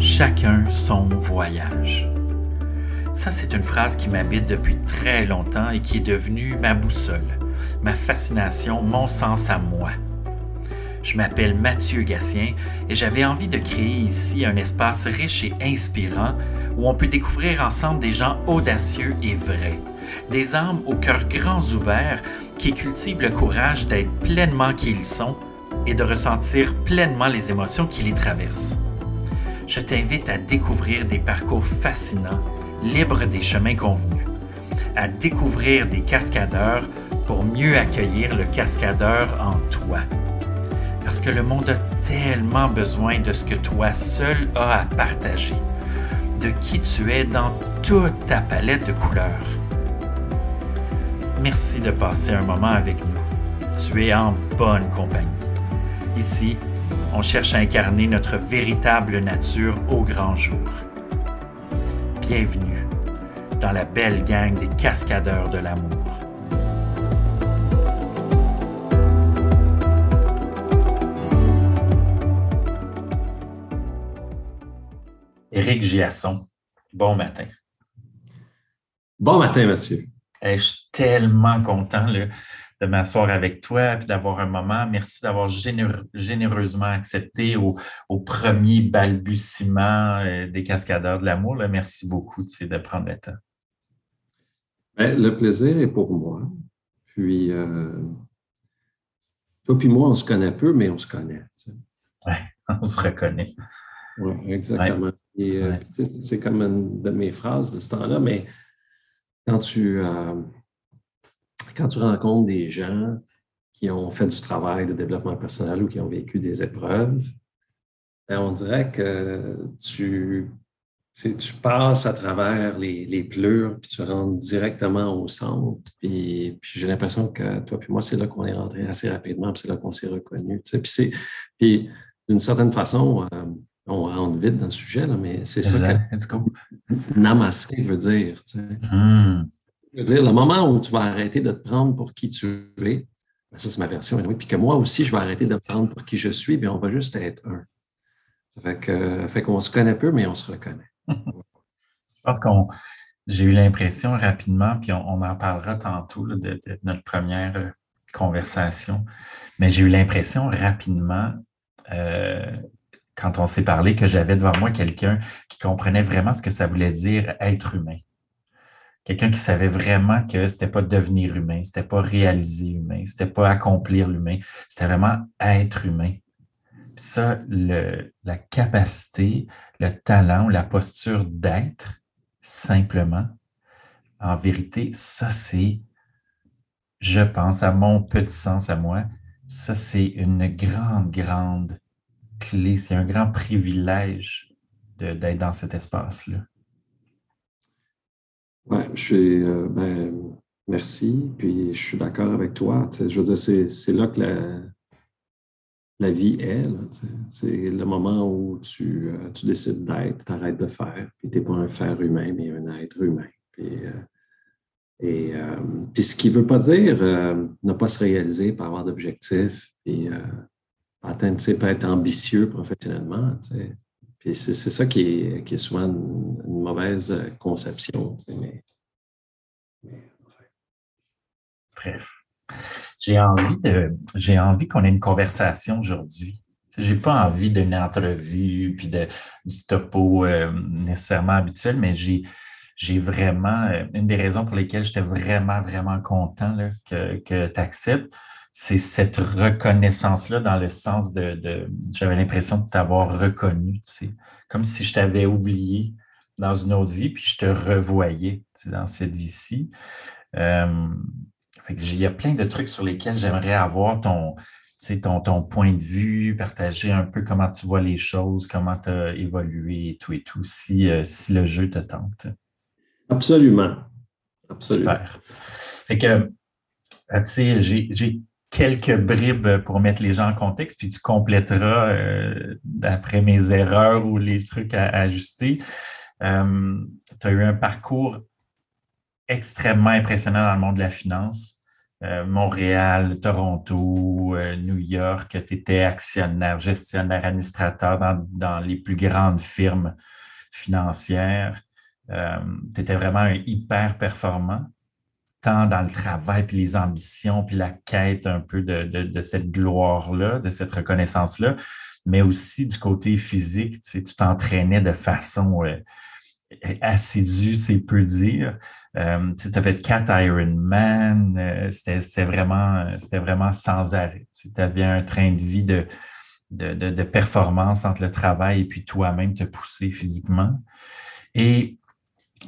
Chacun son voyage. Ça, c'est une phrase qui m'habite depuis très longtemps et qui est devenue ma boussole, ma fascination, mon sens à moi. Je m'appelle Mathieu Gatien et j'avais envie de créer ici un espace riche et inspirant où on peut découvrir ensemble des gens audacieux et vrais, des âmes au cœur grands ouverts qui cultivent le courage d'être pleinement qui ils sont et de ressentir pleinement les émotions qui les traversent. Je t'invite à découvrir des parcours fascinants, libres des chemins convenus, à découvrir des cascadeurs pour mieux accueillir le cascadeur en toi. Parce que le monde a tellement besoin de ce que toi seul as à partager, de qui tu es dans toute ta palette de couleurs. Merci de passer un moment avec nous. Tu es en bonne compagnie. Ici, on cherche à incarner notre véritable nature au grand jour. Bienvenue dans la belle gang des cascadeurs de l'amour. Éric Giasson, bon matin. Bon matin, Mathieu. je suis tellement content de m'asseoir avec toi et d'avoir un moment. Merci d'avoir généreusement accepté au, premier balbutiement euh, des cascadeurs de l'amour. Merci beaucoup de prendre le temps. Ben, le plaisir est pour moi. Puis, euh, toi puis moi, on se connaît peu, mais on se connaît. Oui, on se reconnaît. Oui, exactement. Euh, c'est comme une de mes phrases de ce temps-là, mais quand tu, quand tu rencontres des gens qui ont fait du travail de développement personnel ou qui ont vécu des épreuves, ben, on dirait que tu, tu passes à travers les, les, pleurs, puis tu rentres directement au centre. Puis, j'ai l'impression que toi et moi, c'est là qu'on est rentré assez rapidement, puis c'est là qu'on s'est reconnu. Puis, puis d'une certaine façon, euh, on rentre vite dans le sujet, là, mais c'est ça que namaste veut dire. Hmm dire, le moment où tu vas arrêter de te prendre pour qui tu es, ben, ça c'est ma version, oui, puis que moi aussi, je vais arrêter de me prendre pour qui je suis, bien on va juste être un. Ça fait que, fait qu'on se connaît peu, mais on se reconnaît. je pense qu'on j'ai eu l'impression rapidement, puis on, en parlera tantôt de, notre première euh, conversation, mais j'ai eu l'impression rapidement, euh, quand on s'est parlé, que j'avais devant moi quelqu'un qui comprenait vraiment ce que ça voulait dire être humain quelqu'un qui savait vraiment que c'était pas devenir humain, c'était pas réaliser humain, c'était pas accomplir l'humain, c'était vraiment être humain. Ça, la capacité, le talent, la posture d'être simplement, en vérité, ça c'est, je pense, à mon petit sens à moi, ça c'est une grande, grande clé, c'est un grand privilège d'être dans cet espace-là. Oui, je suis, euh, ben, merci, puis je suis d'accord avec toi. Je veux dire, c'est là que la, la vie est. C'est le moment où tu, euh, tu décides d'être, tu arrêtes de faire, puis tu n'es pas un faire humain, mais un être humain. Puis, euh, et, puis ce qui ne veut pas dire ne pas se réaliser, pas avoir d'objectifs, puis atteindre, peut être ambitieux professionnellement. Puis c'est ça qui est, qui est souvent une, mauvaise conception. mais, Bref. J'ai envie de j'ai envie qu'on ait une conversation aujourd'hui. J'ai pas envie d'une entrevue puis de, du topo euh, nécessairement habituel, mais j'ai j'ai vraiment euh, une des raisons pour lesquelles j'étais vraiment, vraiment content que, que tu acceptes c'est cette reconnaissance-là dans le sens de, j'avais l'impression de t'avoir reconnu, comme si je t'avais oublié dans une autre vie, puis je te revoyais dans cette vie-ci. Euh, il y a plein de trucs sur lesquels j'aimerais avoir ton, ton, ton point de vue, partager un peu comment tu vois les choses, comment tu as évolué et tout et tout, si, euh, si le jeu te tente. Absolument. Absolument. Super. Fait que, euh, tu sais, j'ai quelques bribes pour mettre les gens en contexte, puis tu compléteras euh, d'après mes erreurs ou les trucs à, ajuster. Euh, tu as eu un parcours extrêmement impressionnant dans le monde de la finance. euh, Montréal, Toronto, New York, tu étais actionnaire, gestionnaire, administrateur dans, les plus grandes firmes financières. Tu étais vraiment un hyper performant, tant dans le travail, puis les ambitions, puis la quête un peu de, cette gloire-là, de cette reconnaissance-là, mais aussi du côté physique, tu t'entraînais de façon assidue, c'est peu dire. Euh, tu as fait quatre Ironman, euh, c'était vraiment, vraiment sans arrêt. Tu avais un train de vie de, de, performance entre le travail et puis toi-même te pousser physiquement. Et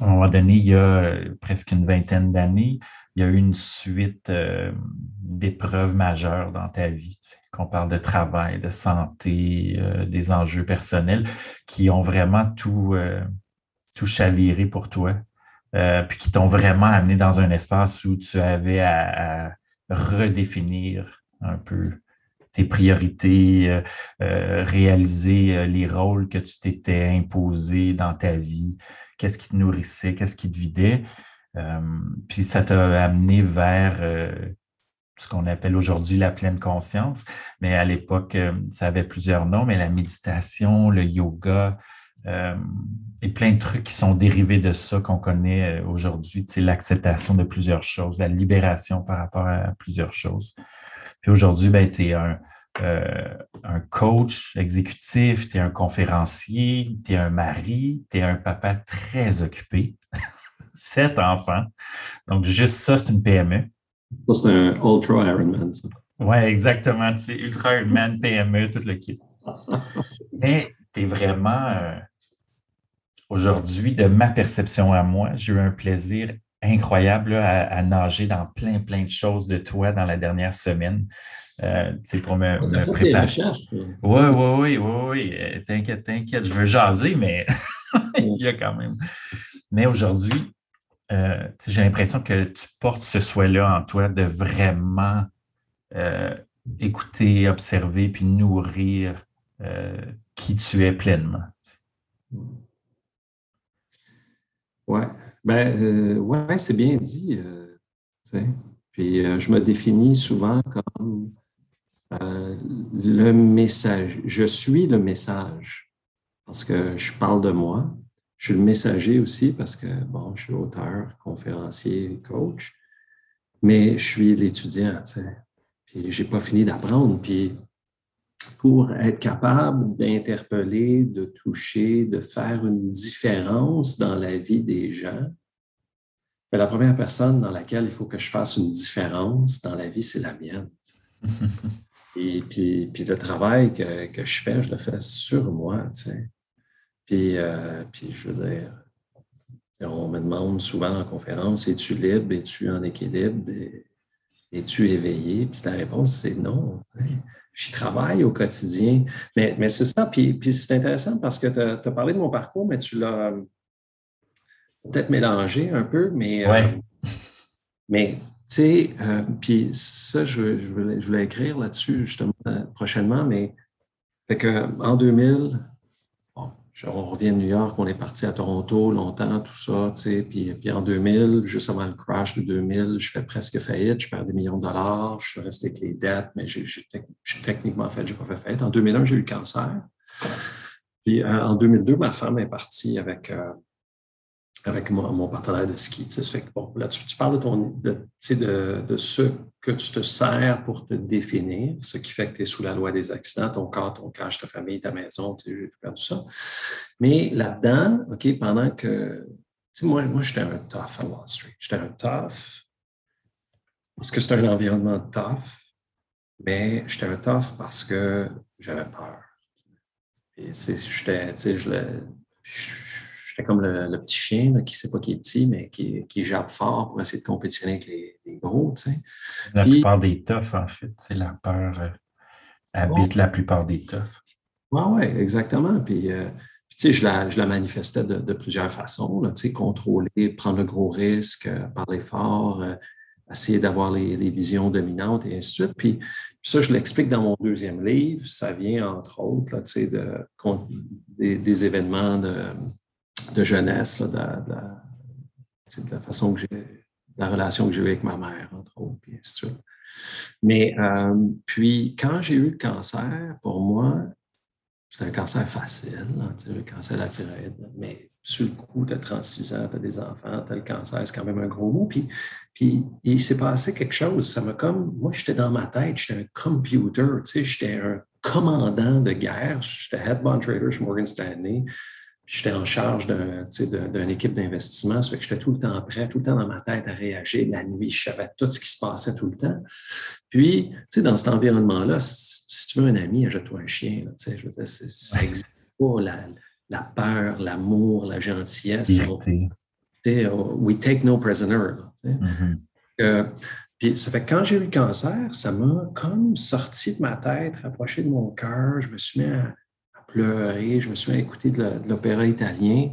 à un moment donné, il y a presque une vingtaine d'années, il y a eu une suite euh, d'épreuves majeures dans ta vie. Qu'on parle de travail, de santé, des enjeux personnels qui ont vraiment tout, tout chaviré pour toi. Euh, puis qui t'ont vraiment amené dans un espace où tu avais à, redéfinir un peu tes priorités, euh, euh, réaliser les rôles que tu t'étais imposé dans ta vie, qu'est-ce qui te nourrissait, qu'est-ce qui te vidait. puis ça t'a amené vers ce qu'on appelle aujourd'hui la pleine conscience, mais à l'époque, ça avait plusieurs noms, mais la méditation, le yoga, euh, et plein de trucs qui sont dérivés de ça qu'on connaît euh, aujourd'hui. C'est l'acceptation de plusieurs choses, la libération par rapport à plusieurs choses. Puis aujourd'hui, ben, tu es un, euh, un coach exécutif, tu es un conférencier, tu es un mari, tu es un papa très occupé, sept enfants. Donc, juste ça, c'est une PME. Ça, c'est un Ultra Ironman, ça. Oui, exactement. C'est Ultra Ironman, PME, tout le kit. Mais tu es vraiment aujourd'hui, de ma perception à moi, j'ai eu un plaisir incroyable à, nager dans plein, plein de choses de toi dans la dernière semaine. Euh, pour me, me préparer. Oui, oui, oui, oui, euh, T'inquiète, t'inquiète. Je veux jaser, mais il y a quand même. Mais aujourd'hui, euh, j'ai l'impression que tu portes ce souhait-là en toi de vraiment euh, écouter, observer, puis nourrir qui tu es pleinement. Oui, ben, euh, ouais, c'est bien dit. Euh, puis euh, je me définis souvent comme le message. Je suis le message parce que je parle de moi. Je suis le messager aussi parce que, bon, je suis auteur, conférencier, coach, mais je suis l'étudiant, tu sais. Puis j'ai pas fini d'apprendre. Puis pour être capable d'interpeller, de toucher, de faire une différence dans la vie des gens, mais la première personne dans laquelle il faut que je fasse une différence dans la vie, c'est la mienne. Et puis, puis le travail que, que, je fais, je le fais sur moi. Tu sais. Puis, euh, puis je veux dire, on me demande souvent en conférence, es-tu libre, es-tu en équilibre, es-tu éveillé? Puis la réponse, c'est non. J'y travaille au quotidien. Mais, mais c'est ça. Puis, puis c'est intéressant parce que tu as, parlé de mon parcours, mais tu l'as peut-être mélangé un peu. Mais, euh, mais sais, euh, puis ça, je, voulais, écrire là-dessus justement euh, prochainement. Mais fait que, en 2000, on revient de New York, on est parti à Toronto longtemps, tout ça, tu sais, puis, puis en 2000, juste avant le crash de 2000, je fais presque faillite, je perds des millions de dollars, je suis resté avec les dettes, mais j'ai techniquement fait, j'ai pas fait faillite. En 2001, j'ai eu le cancer. Puis euh, en 2002, ma femme est partie avec, euh, avec mon, partenaire de ski. Tu sais, là, tu, parles de, ton, de, de, ce que tu te sers pour te définir, ce qui fait que tu es sous la loi des accidents, ton corps, ton cash, ta famille, ta maison, tu j'ai tout perdu ça. Mais là-dedans, OK, pendant que. Tu moi, moi j'étais un tough à Wall Street. J'étais un tough parce que c'était un environnement tough, mais j'étais un tough parce que j'avais peur. Et j'étais, tu sais, je J'étais comme le, petit chien qui ne sait pas qui est petit, mais qui, qui jappe fort pour essayer de compétitionner avec les, gros. Tu sais. La plupart des toughs, en fait, c'est la peur euh, habite la plupart des toughs. Oui, oui, exactement. Puis, euh, tu sais, je la, je la manifestais de, plusieurs façons. Là, tu sais, contrôler, prendre le gros risque, euh, parler fort, essayer d'avoir les, visions dominantes et ainsi de suite. Puis, ça, je l'explique dans mon deuxième livre. Ça vient, entre autres, là, tu sais, de, des événements de de jeunesse, de, la façon que j'ai la relation que j'ai eue avec ma mère, entre autres, puis ainsi de suite. Mais puis, quand j'ai eu le cancer, pour moi, c'était un cancer facile, le cancer de la thyroïde. Mais sur le coup, tu as 36 ans, tu as des enfants, tu as le cancer, c'est quand même un gros mot. Puis, puis il s'est passé quelque chose. Ça m'a comme. Moi, j'étais dans ma tête, j'étais un computer, j'étais un commandant de guerre. J'étais head bond trader chez Morgan Stanley. J'étais en charge d'une équipe d'investissement. Ça fait que j'étais tout le temps prêt, tout le temps dans ma tête à réagir. La nuit, je savais tout ce qui se passait tout le temps. Puis, tu sais, dans cet environnement-là, si, tu veux un ami, achète-toi un chien. sais, je veux dire, ça n'existe pas la, peur, l'amour, la gentillesse. Oh, we take no prisoner. Mm-hmm. Euh, puis ça fait que quand j'ai eu le cancer, ça m'a comme sorti de ma tête, rapproché de mon cœur. Je me suis mis à pleurer, je me suis écouter de l'opéra italien,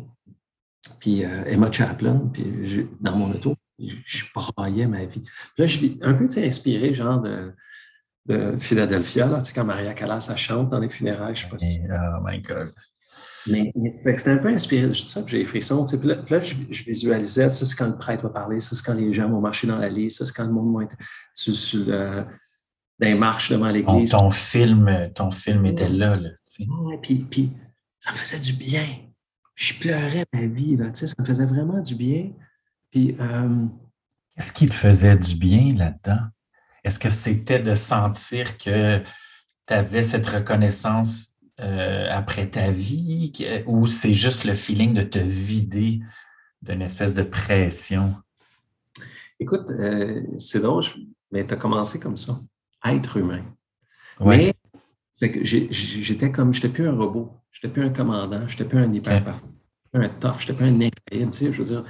puis euh, Emma Chaplin, puis dans mon auto, je braillais ma vie. Puis là, je suis un peu inspiré, genre de, de Philadelphia, là, tu sais, quand Maria Callas, elle chante dans les funérailles, je sais pas si... Oh my God! Mais, c'était un peu inspiré, je dis ça, j'ai des frissons. Puis là, je, visualisais, ça c'est quand le prêtre va parler, ça c'est quand les gens vont marcher dans la l'allée, ça c'est quand le monde va être sur, sur le, dans marches devant l'église. Ton, film, ton film était là. là puis, puis ça me faisait du bien. Je pleurais ma vie, là, ça me faisait vraiment du bien. Puis. Euh, Qu'est-ce qui te faisait du bien là-dedans? Est-ce que c'était de sentir que tu avais cette reconnaissance euh, après ta vie ou c'est juste le feeling de te vider d'une espèce de pression? Écoute, euh, c'est drôle, mais tu as commencé comme ça être humain. Mais j'étais comme, j'étais plus un robot, j'étais plus un commandant, j'étais plus un hyper un tough, j'étais plus un incroyable. Tu sais, je veux dire,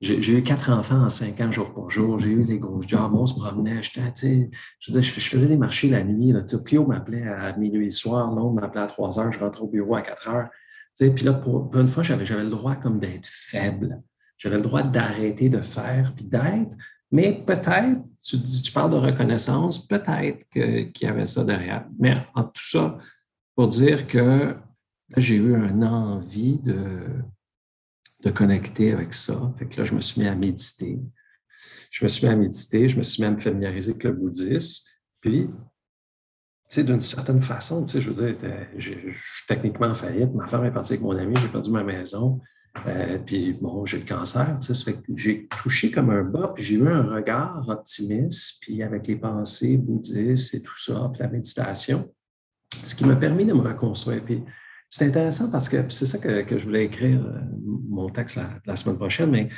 j'ai eu quatre enfants en cinq ans, jour pour jour. J'ai eu des gros jobs. On se promenait. J'étais, je, je, faisais des marchés la nuit. Là. Tokyo m'appelait à minuit le soir. Londres m'appelait à trois heures. Je rentrais au bureau à quatre heures. Tu sais, puis là, pour, une fois, j'avais, j'avais le droit comme d'être faible. J'avais le droit d'arrêter de faire puis d'être. Mais peut-être, tu, parles de reconnaissance, peut-être qu'il y avait ça derrière. Mais en tout ça, pour dire que j'ai eu une envie de, de connecter avec ça. Là, je me suis mis à méditer. Je me suis mis à méditer, je me suis mis à me familiariser avec le bouddhisme. Puis, d'une certaine façon, je veux dire, je suis techniquement en faillite. Ma femme est partie avec mon ami, j'ai perdu ma maison. Euh, puis bon, j'ai le cancer, ça fait que j'ai touché comme un bas, puis j'ai eu un regard optimiste, puis avec les pensées bouddhistes et tout ça, puis la méditation, ce qui m'a permis de me reconstruire. Puis c'est intéressant parce que c'est ça que, je voulais écrire, euh, mon texte la semaine prochaine, mais tu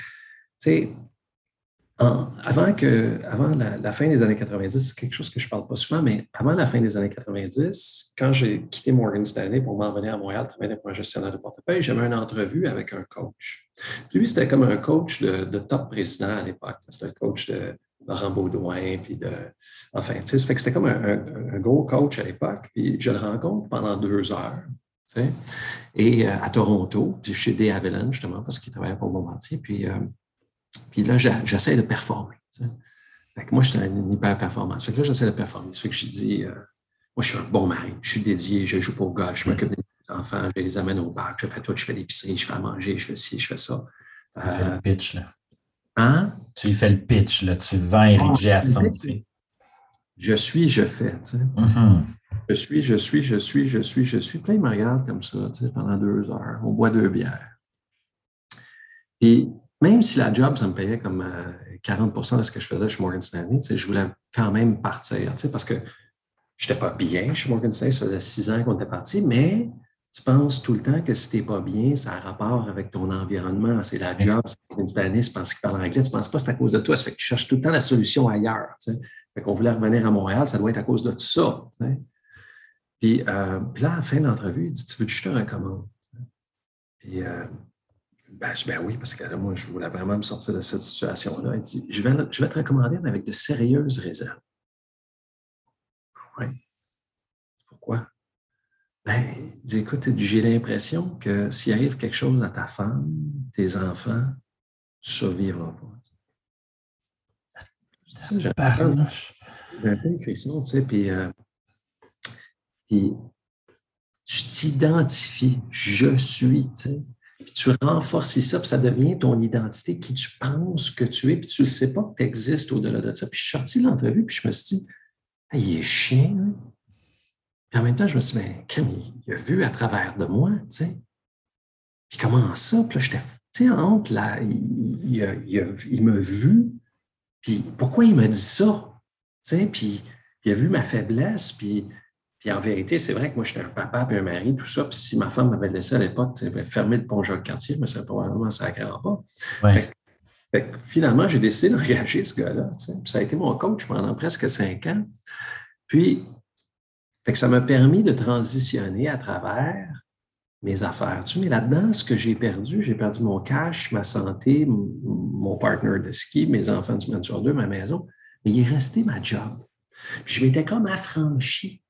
sais, avant, que, avant la, fin des années 90, c'est quelque chose que je ne parle pas souvent, mais avant la fin des années 90, quand j'ai quitté Morgan Stanley pour m'en venir à Montréal travailler pour un gestionnaire de portefeuille, j'avais une entrevue avec un coach. lui, c'était comme un coach de, top président à l'époque. C'était le coach de Laurent Baudouin, puis de. Enfin, tu sais, c'était comme un, gros coach à l'époque. Puis je le rencontre pendant deux heures. Tu sais, et euh, à Toronto, chez D. Justement, parce qu'il travaillait pour Bombardier. Puis euh, puis là, j'essaie de performer. Fait que moi, je suis une hyper performance. Fait que là, j'essaie de performer. Ça fait que je dis, euh, moi, je suis un bon mari, je suis dédié, je joue pour le golf, je m'occupe des enfants, je les amène au bac, je fais tout, je fais l'épicerie, je fais à manger, je fais ci, je fais ça. Tu fais le euh, pitch, là. Hein? Tu lui fais le pitch, là. Tu vends Eric à son, Je suis, je fais, tu sais. Mm-hmm. Je suis, je suis, je suis, je suis, je suis. Puis là, il me regarde comme ça, tu sais, pendant deux heures. On boit deux bières. Puis même si la job, ça me payait comme 40% euh, de ce que je faisais chez Morgan Stanley, je voulais quand même partir, parce que je n'étais pas bien chez Morgan Stanley, ça faisait six ans qu'on était parti, mais tu penses tout le temps que si tu n'es pas bien, ça a rapport avec ton environnement, c'est la job, c'est Morgan Stanley, c'est parce qu'il parle anglais, tu ne penses pas que c'est à cause de toi, ça fait que tu cherches tout le temps la solution ailleurs. Fait qu'on voulait revenir à Montréal, ça doit être à cause de tout ça. Puis, euh, puis, là, à la fin de l'entrevue, il dit Tu veux que je te recommande Puis euh, ben, ben, oui, parce que moi, je voulais vraiment me sortir de cette situation-là. Il dit, je vais, je vais te recommander, mais avec de sérieuses réserves. Oui. Pourquoi? Ben, il dit, écoute, j'ai l'impression que s'il arrive quelque chose à ta femme, tes enfants, tu ne survivras pas. J'ai un peu une friction, tu sais, puis, euh, puis tu t'identifies, je suis, tu sais. Puis tu renforces ça, puis ça devient ton identité, qui tu penses que tu es, puis tu ne sais pas que tu existes au-delà de ça. Puis je suis sorti de l'entrevue, puis je me suis dit, il est chien. Hein? Puis en même temps, je me suis dit, ben, il, a vu à travers de moi, tu sais. Puis comment ça? Puis là, j'étais, tu sais, entre là, il, il m'a vu, puis pourquoi il m'a dit ça? Tu sais, puis il a vu ma faiblesse, puis puis en vérité, c'est vrai que moi, j'étais un papa et un mari, tout ça. Puis si ma femme m'avait laissé à l'époque fermer le pont Jacques-Cartier, mais c'est probablement ça ne pas. finalement, j'ai décidé d'engager ce gars-là. ça a été mon coach pendant presque cinq ans. Puis, ça m'a permis de transitionner à travers mes affaires. Tu mais là-dedans, ce que j'ai perdu, j'ai perdu mon cash, ma santé, mon partner de ski, mes enfants du semaine sur deux, ma maison. Mais il est resté ma job. je m'étais comme affranchi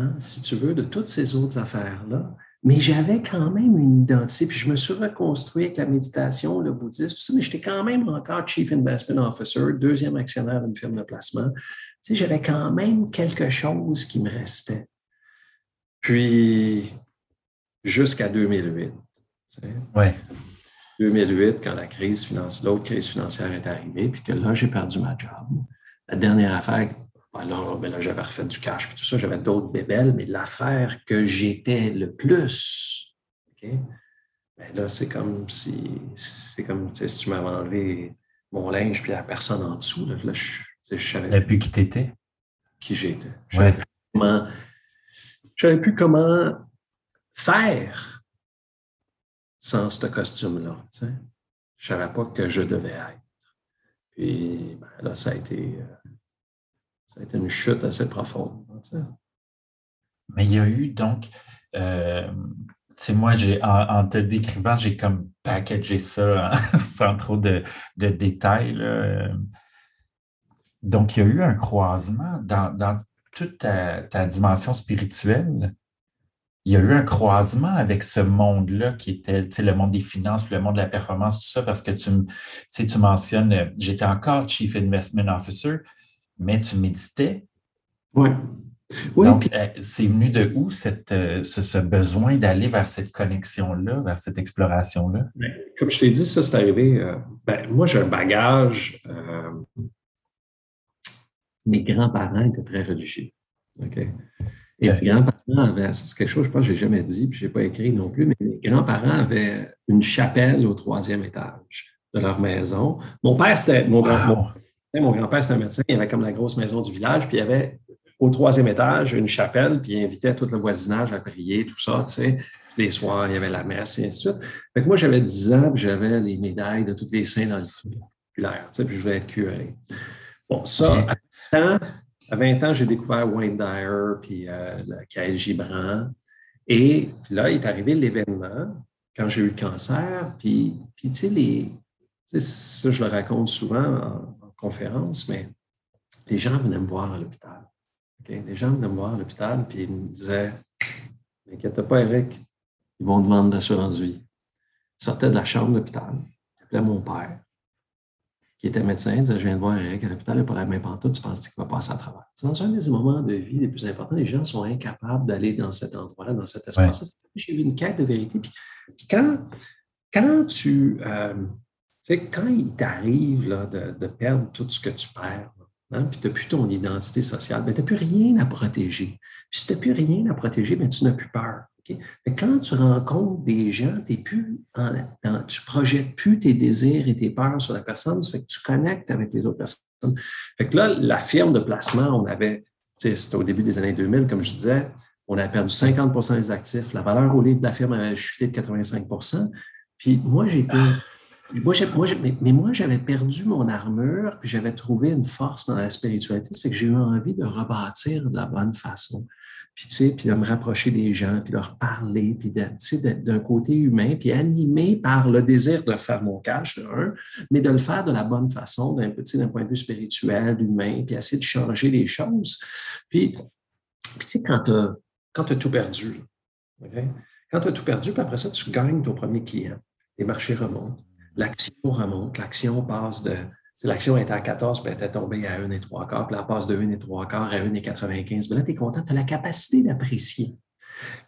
Hein, si tu veux, de toutes ces autres affaires-là. Mais j'avais quand même une identité, puis je me suis reconstruit avec la méditation, le bouddhisme, tout ça, mais j'étais quand même encore Chief Investment Officer, deuxième actionnaire d'une firme de placement. Tu sais, j'avais quand même quelque chose qui me restait. Puis, jusqu'à 2008. Tu ouais. 2008, quand la crise financière, l'autre crise financière est arrivée, puis que là, j'ai perdu ma job. La dernière affaire alors, ben là, j'avais refait du cash, puis tout ça, j'avais d'autres bébelles, mais l'affaire que j'étais le plus, OK? Ben là, c'est comme si, c'est comme si tu m'avais enlevé mon linge, puis la personne en dessous, là, je, je savais. plus qui t'étais? Qui j'étais. Je ne savais plus comment faire sans ce costume-là. Je ne savais pas que je devais être. Puis ben, là, ça a été. Euh, ça a été une chute assez profonde. Mais il y a eu donc, euh, tu moi, en, te décrivant, j'ai comme packagé ça sans trop de, détails. Donc, il y a eu un croisement dans, toute ta, dimension spirituelle. Il y a eu un croisement avec ce monde-là qui était le monde des finances, le monde de la performance, tout ça, parce que tu, tu mentionnes, j'étais encore Chief Investment Officer, mais tu méditais. Oui. Donc, euh, c'est venu de où cette, euh, ce, besoin d'aller vers cette connexion-là, vers cette exploration-là? Ben, comme je t'ai dit, ça, c'est arrivé. Euh, ben, moi, j'ai un bagage. mes grands-parents étaient très religieux. OK? Et mes grands-parents avaient, c'est quelque chose, je pense, que je n'ai jamais dit, puis je n'ai pas écrit non plus, mais mes grands-parents avaient une chapelle au troisième étage de leur maison. Mon père, c'était mon, grand, mon grand-père, c'était un médecin, il avait comme la grosse maison du village, puis il y avait au troisième étage une chapelle, puis il invitait tout le voisinage à prier, tout ça, tu sais. Tous les soirs, il y avait la messe, et ainsi de suite. Fait que moi, j'avais 10 ans, puis j'avais les médailles de tous les saints dans le populaire, tu sais, puis je voulais être curé. Bon, ça, à 20 ans, j'ai découvert Wayne Dyer, puis euh, le Gibran. Et là, il est arrivé l'événement quand j'ai eu le cancer, puis, puis tu sais, les, ça, je le raconte souvent conférence, mais les gens venaient me voir à l'hôpital. Les gens venaient me voir à l'hôpital, puis ils me disaient N'inquiète pas, Eric, ils vont demander d'assurance vie. Ils sortaient de la chambre d'hôpital, ils appelaient mon père, qui était médecin, il disait Je viens de voir Eric à l'hôpital, il n'a pas la main pantoute, tu penses qu'il va passer à travers. Dans un des moments de vie les plus importants, les gens sont incapables d'aller dans cet endroit-là, dans cet espace-là. J'ai eu une quête de vérité. Puis, quand, quand tu. Euh, sais, quand il t'arrive de, de, perdre tout ce que tu perds, hein, puis tu n'as plus ton identité sociale, ben, tu n'as plus rien à protéger. Puis si tu n'as plus rien à protéger, ben, tu n'as plus peur. quand tu rencontres des gens, plus tu ne projettes plus tes désirs et tes peurs sur la personne, fait que tu connectes avec les autres personnes. Fait que là, la firme de placement, on avait, c'était au début des années 2000, comme je disais, on a perdu 50% des actifs. La valeur au livre de la firme avait chuté de 85% Puis moi, j'étais mais, moi, j'avais perdu mon armure, puis j'avais trouvé une force dans la spiritualité. Ça fait que j'ai eu envie de rebâtir de la bonne façon. Puis, tu sais, puis de me rapprocher des gens, puis leur parler, puis d'être d'un côté humain, puis animé par le désir de faire mon cash, mais de le faire de la bonne façon, d'un d'un point de vue spirituel, humain, puis essayer de changer les choses. Puis, tu sais, quand tu as, tout perdu, quand tu as tout perdu, puis après ça, tu gagnes ton premier client, les marchés remontent l'action remonte, l'action passe de. L'action était à 14, puis elle était tombée à 1 et 3 quarts, puis elle passe de 1 et 3 quarts à 1 et 95. Mais là, tu es content, tu as la capacité d'apprécier.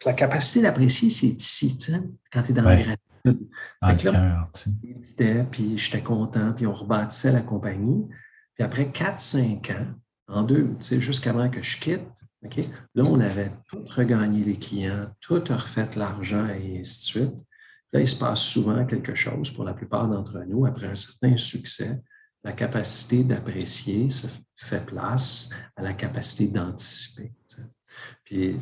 La capacité d'apprécier, c'est ici, quand tu es dans la Dans le cœur, puis j'étais content, puis on rebâtissait la compagnie. Puis après 4-5 ans, en deux, jusqu'avant que je quitte, là, on avait tout regagné les clients, tout refait l'argent et ainsi de suite. Là, il se passe souvent quelque chose pour la plupart d'entre nous. Après un certain succès, la capacité d'apprécier se fait place à la capacité d'anticiper. Puis,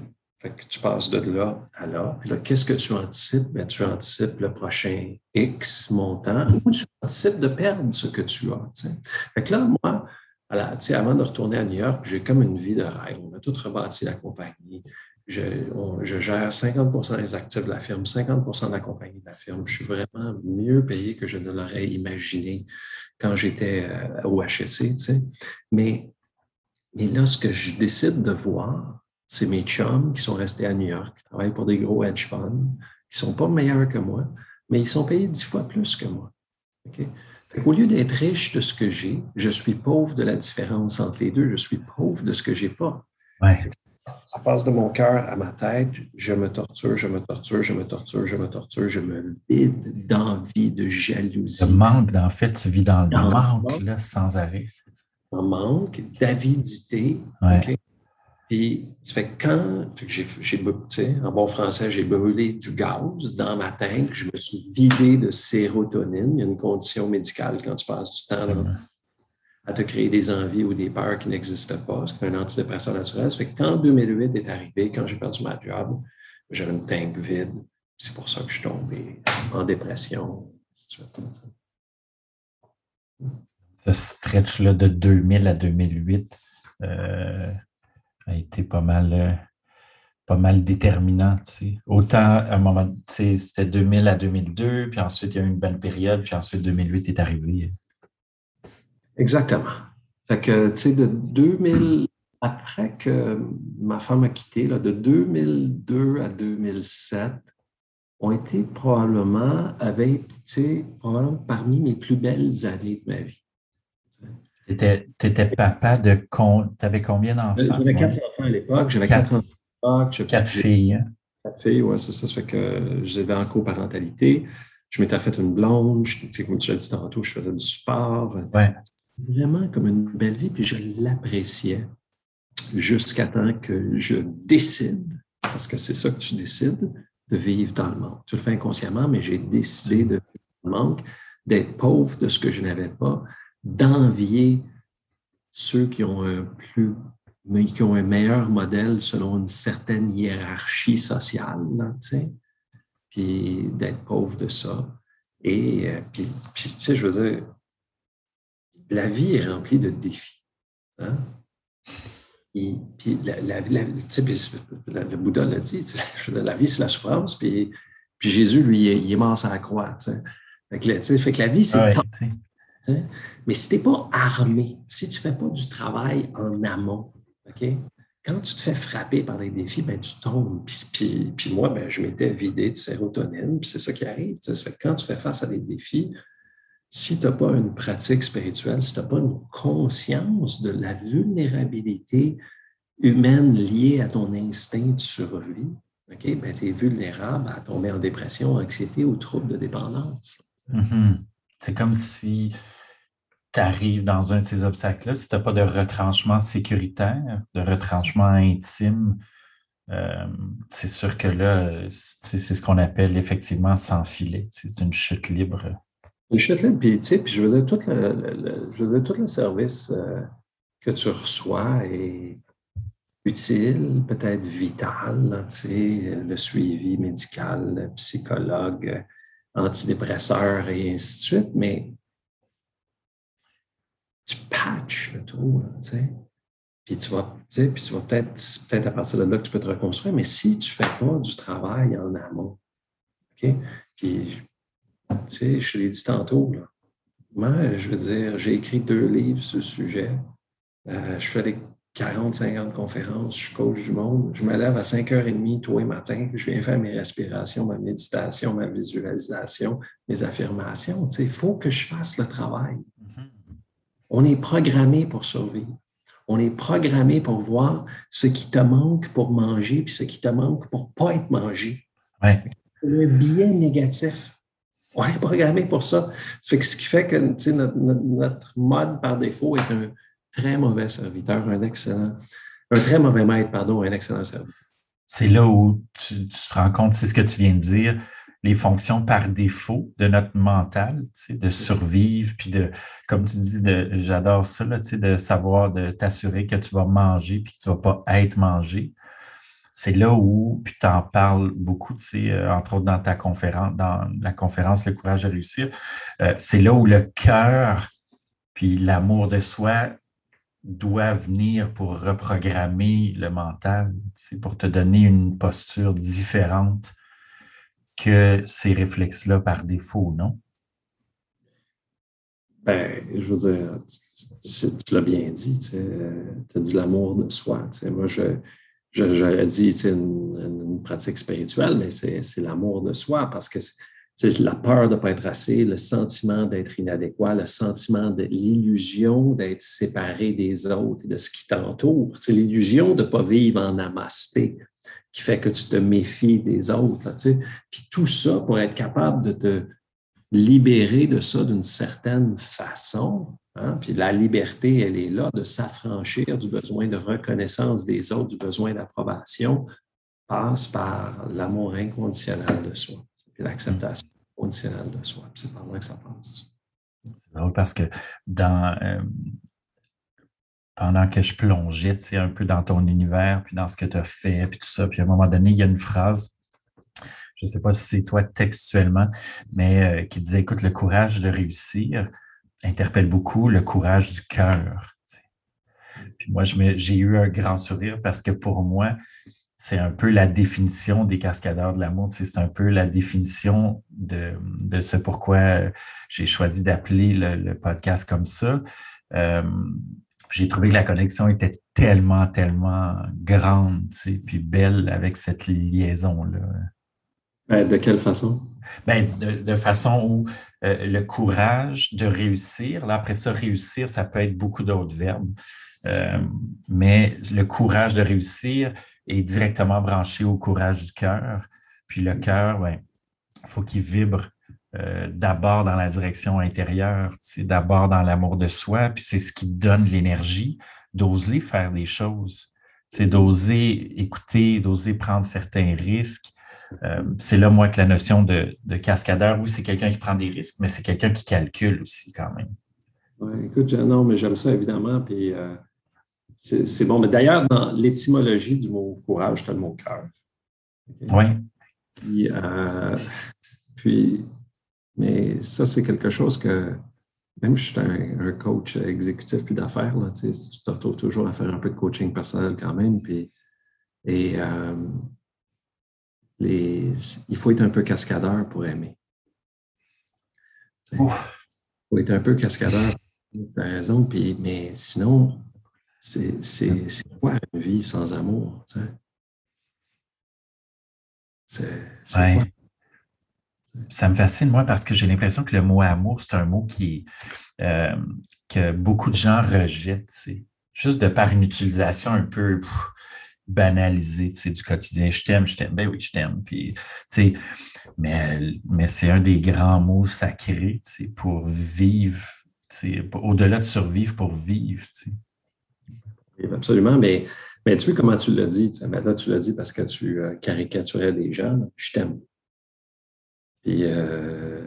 tu passes de là à là. Puis là, qu'est-ce que tu anticipes? Ben, tu anticipes le prochain X montant ou tu anticipes de perdre ce que tu as. Fait que là, moi, avant de retourner à New York, j'ai comme une vie de rêve. On a tout rebâti la compagnie. Je, gère 50% des actifs de la firme, 50 de la compagnie de la firme. Je suis vraiment mieux payé que je ne l'aurais imaginé quand j'étais euh, au HSC. Mais, mais là, ce que je décide de voir, c'est mes chums qui sont restés à New York, qui travaillent pour des gros hedge funds, qui ne sont pas meilleurs que moi, mais ils sont payés dix fois plus que moi. Au lieu d'être riche de ce que j'ai, je suis pauvre de la différence entre les deux. Je suis pauvre de ce que je n'ai pas. Ça passe de mon cœur à ma tête. Je me torture, je me torture, je me torture, je me torture, je me vide d'envie, de jalousie. Le manque, en fait, tu vis dans le manque, là, sans arrêt. Un manque, d'avidité. Puis, ça fait quand j'ai, en bon français, j'ai brûlé du gaz dans ma tank, je me suis vidé de sérotonine. Il y a une condition médicale quand tu passes du temps à te créer des envies ou des peurs qui n'existent pas. C'est un antidépresseur naturel. Ça fait que quand 2008 est arrivé, quand j'ai perdu ma job, j'avais une tank vide. C'est pour ça que je suis tombé en dépression. Ce stretch-là de 2000 à 2008, a été pas mal, euh, pas mal déterminant. Autant à un moment, c'était 2000 à 2002, puis ensuite il y a eu une bonne période, puis ensuite 2008 est arrivé. Exactement. Fait que, tu sais, de 2000, après que ma femme a quitté, là, de 2002 à 2007, ont été probablement, avaient été probablement parmi mes plus belles années de ma vie. Tu étais, papa de. Tu avais combien d'enfants? J'avais quatre enfants à l'époque. J'avais quatre, enfants. Quatre filles. Hein? Quatre filles, oui, c'est ça. Ça fait que j'avais en coparentalité. Je m'étais fait une blonde. comme tu l'as dit tantôt, je faisais du sport. Ouais. Vraiment comme une belle vie, puis je l'appréciais jusqu'à temps que je décide, parce que c'est ça que tu décides, de vivre dans le monde. Tu le fais inconsciemment, mais j'ai décidé de vivre dans le manque, d'être pauvre de ce que je n'avais pas, d'envier ceux qui ont un plus qui ont un meilleur modèle selon une certaine hiérarchie sociale, puis d'être pauvre de ça. Et euh, puis, tu sais, je veux dire, la vie est remplie de défis. Hein? Et, puis, la, la, le Bouddha l'a dit, la vie, c'est la souffrance, puis, puis Jésus, lui, il est mort sur la croix. Fait que, fait que la vie, c'est mais si tu n'es pas armé, si tu ne fais pas du travail en amont, quand tu te fais frapper par les défis, ben, tu tombes. Puis, puis, moi, ben, je m'étais vidé de sérotonine, puis c'est ça qui arrive. Ça fait quand tu fais face à des défis, si tu n'as pas une pratique spirituelle, si tu n'as pas une conscience de la vulnérabilité humaine liée à ton instinct de survie, ben, tu es vulnérable à tomber en dépression, anxiété ou trouble de dépendance. Mm-hmm. C'est comme si tu arrives dans un de ces obstacles-là, si tu n'as pas de retranchement sécuritaire, de retranchement intime, euh, c'est sûr que là, c'est ce qu'on appelle effectivement sans filet. C'est une chute libre. Chute libre, puis, tu puis je veux dire, tout le, je tout le service euh, que tu reçois est utile, peut-être vital, tu sais, le suivi médical, le psychologue, antidépresseur et ainsi de suite, mais tu patches le tout, tu sais. Puis tu vas, puis tu vas peut-être, peut-être à partir de là que tu peux te reconstruire, mais si tu ne fais pas du travail en amont, OK? Puis, tu sais, je l'ai dit tantôt, là, moi, je veux dire, j'ai écrit deux livres sur le sujet. Euh, je fais des 40, 50 conférences, je suis coach du monde. Je me lève à 5h30 tous les matins. Je viens faire mes respirations, ma méditation, ma visualisation, mes affirmations. il faut que je fasse le travail. Mm-hmm. On est programmé pour survivre. On est programmé pour voir ce qui te manque pour manger puis ce qui te manque pour ne pas être mangé. Ouais. Le biais négatif. On est programmé pour ça. ce qui fait que notre, mode par défaut est un très mauvais serviteur, un excellent, un très mauvais maître, pardon, un excellent serviteur. C'est là où tu, te rends compte, c'est ce que tu viens de dire, les fonctions par défaut de notre mental, de survivre, puis de, comme tu dis, j'adore ça, de savoir, de t'assurer que tu vas manger, puis que tu ne vas pas être mangé c'est là où, puis tu en parles beaucoup, euh, entre autres dans ta conférence, dans la conférence Le courage de réussir, euh, c'est là où le cœur puis l'amour de soi doit venir pour reprogrammer le mental, c'est pour te donner une posture différente que ces réflexes-là par défaut, non? Ben, je veux dire, tu, l'as bien dit, tu as dit l'amour de soi. Moi, je, j'aurais dit une, une, pratique spirituelle, mais c'est l'amour de soi parce que c'est la peur de ne pas être assez, le sentiment d'être inadéquat, le sentiment de l'illusion d'être séparé des autres et de ce qui t'entoure. C'est l'illusion de ne pas vivre en amasté qui fait que tu te méfies des autres. Puis tout ça pour être capable de te libérer de ça d'une certaine façon, Hein? Puis la liberté, elle est là de s'affranchir du besoin de reconnaissance des autres, du besoin d'approbation, passe par l'amour inconditionnel de soi, puis l'acceptation inconditionnelle de soi. C'est par là que ça passe. C'est drôle parce que euh, pendant que je plongeais un peu dans ton univers, puis dans ce que tu as fait, puis tout ça, puis à un moment donné, il y a une phrase je ne sais pas si c'est toi textuellement, mais euh, qui disait, écoute, le courage de réussir, interpelle beaucoup le courage du cœur. Puis moi, j'ai eu un grand sourire parce que pour moi, c'est un peu la définition des cascadeurs de l'amour. C'est un peu la définition de, ce pourquoi j'ai choisi d'appeler le, podcast comme ça. Euh, j'ai trouvé que la connexion était tellement, tellement grande, puis belle avec cette liaison-là. Ben, de quelle façon? Ben, de, façon où euh, le courage de réussir, là, après ça, réussir, ça peut être beaucoup d'autres verbes, euh, mais le courage de réussir est directement branché au courage du cœur. Puis le cœur, il faut qu'il vibre euh, d'abord dans la direction intérieure, d'abord dans l'amour de soi, puis c'est ce qui donne l'énergie d'oser faire des choses, d'oser écouter, d'oser prendre certains risques, euh, c'est là, moi, que la notion de, cascadeur, oui, c'est quelqu'un qui prend des risques, mais c'est quelqu'un qui calcule aussi quand même. Oui, écoute, non, mais j'aime ça évidemment. Puis euh, c'est bon. Mais d'ailleurs, dans l'étymologie du mot courage, tu as le mot cœur. Oui. Euh, puis, mais ça, c'est quelque chose que même si je suis un, coach exécutif puis d'affaires, tu, te retrouves toujours à faire un peu de coaching personnel quand même. Puis, et il faut être un peu cascadeur pour aimer. Il faut être un peu cascadeur. Tu as raison, puis, mais sinon, c'est quoi une vie sans amour? Ça me fascine, moi, parce que j'ai l'impression que le mot amour, c'est un mot qui, euh, que beaucoup de gens rejettent. Juste de par une utilisation un peu banalisé du quotidien. Je t'aime, je t'aime. Ben oui, je t'aime. Puis, mais, mais c'est un des grands mots sacrés pour vivre, au-delà de survivre, pour vivre. Absolument, mais, mais tu vois comment tu l'as dit. Maintenant, tu l'as dit parce que tu euh, caricaturais des gens. Je t'aime. Puis, euh,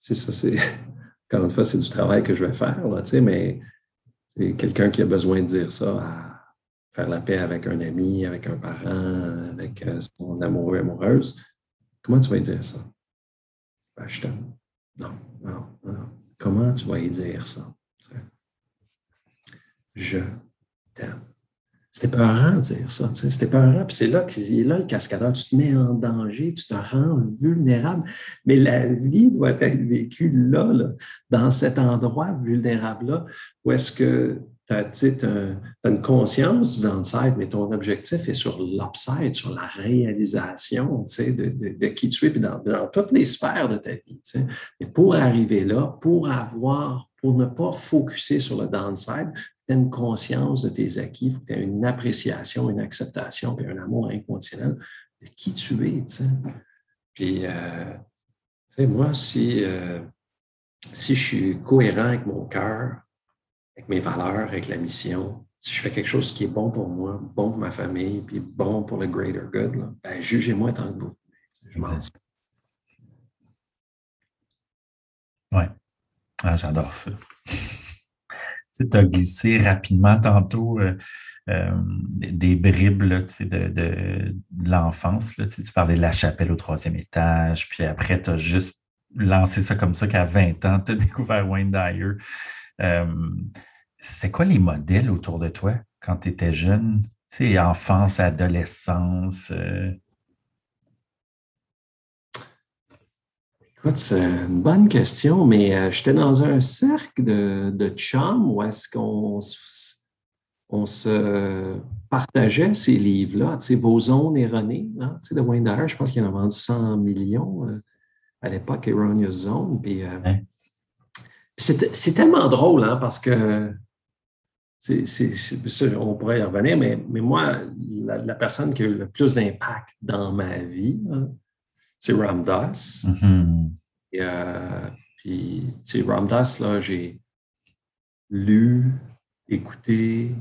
ça, c'est, encore une fois, c'est du travail que je vais faire, là, mais quelqu'un qui a besoin de dire ça à faire la paix avec un ami, avec un parent, avec euh, son amoureux, amoureuse, comment tu vas y dire ça? Ben, je t'aime. Non, non, non. Comment tu vas y dire ça? Je t'aime. C'était peurant de dire ça. C'était peurant. Puis c'est là que là, le cascadeur, tu te mets en danger, tu te rends vulnérable. Mais la vie doit être vécue là, là dans cet endroit vulnérable-là, où est-ce que tu as, une conscience du downside, mais ton objectif est sur l'upside, sur la réalisation de, qui tu es, puis dans, toutes les sphères de ta vie. Mais pour arriver là, pour avoir, pour ne pas focuser sur le downside, tu as une conscience de tes acquis, faut que tu aies une appréciation, une acceptation, puis un amour inconditionnel de qui tu es. Puis, euh, moi, si, euh, si je suis cohérent avec mon cœur, avec mes valeurs, avec la mission, si je fais quelque chose qui est bon pour moi, bon pour ma famille, puis bon pour le greater good, ben, jugez-moi tant que vous voulez. Oui. Ah, j'adore ça. tu as glissé rapidement tantôt euh, euh, des bribes de, l'enfance. Tu parlais de la chapelle au troisième étage, puis après, tu as juste lancé ça comme ça qu'à 20 ans, tu as découvert Wayne Dyer. Euh, c'est quoi les modèles autour de toi quand tu étais jeune? Tu sais, enfance, adolescence? c'est une bonne question, mais euh, j'étais dans un cercle de, de chums où est-ce qu'on on se partageait ces livres-là. Tu sais, Vos zones erronées, hein, tu sais, de Wayne Dyer, je pense qu'il en a vendu 100 millions euh, à l'époque, Erroneous Zone. Puis, euh, c'est tellement drôle hein, parce que on pourrait y revenir, mais, mais moi, la, personne qui a eu le plus d'impact dans ma vie, hein, c'est Ramdas. Mm-hmm. Euh, puis, tu sais, Ramdas, là, j'ai lu, écouté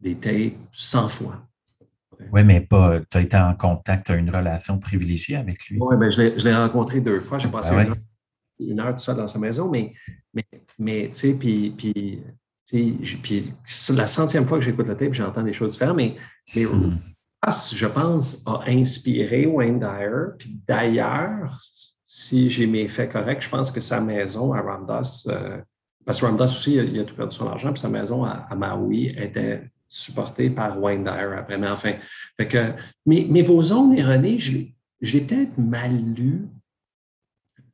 des tapes 100 fois. Oui, mais pas, tu as été en contact, tu as une relation privilégiée avec lui. Oui, ben, je l'ai rencontré deux fois. J'ai passé ah une, heure, tout ça dans sa maison, mais, mais, mais tu sais, puis, puis, puis c'est la centième fois que j'écoute le tape, j'entends des choses différentes, mais, mais hmm je pense, a inspiré Wayne Dyer. Puis d'ailleurs, si j'ai mes faits corrects, je pense que sa maison à Ramdas, euh, parce que Ramdas aussi, il a, tout perdu son argent, puis sa maison à, Maui était supportée par Wayne Dyer après. Mais enfin, fait que, mais, vos zones erronées, je l'ai peut-être mal lu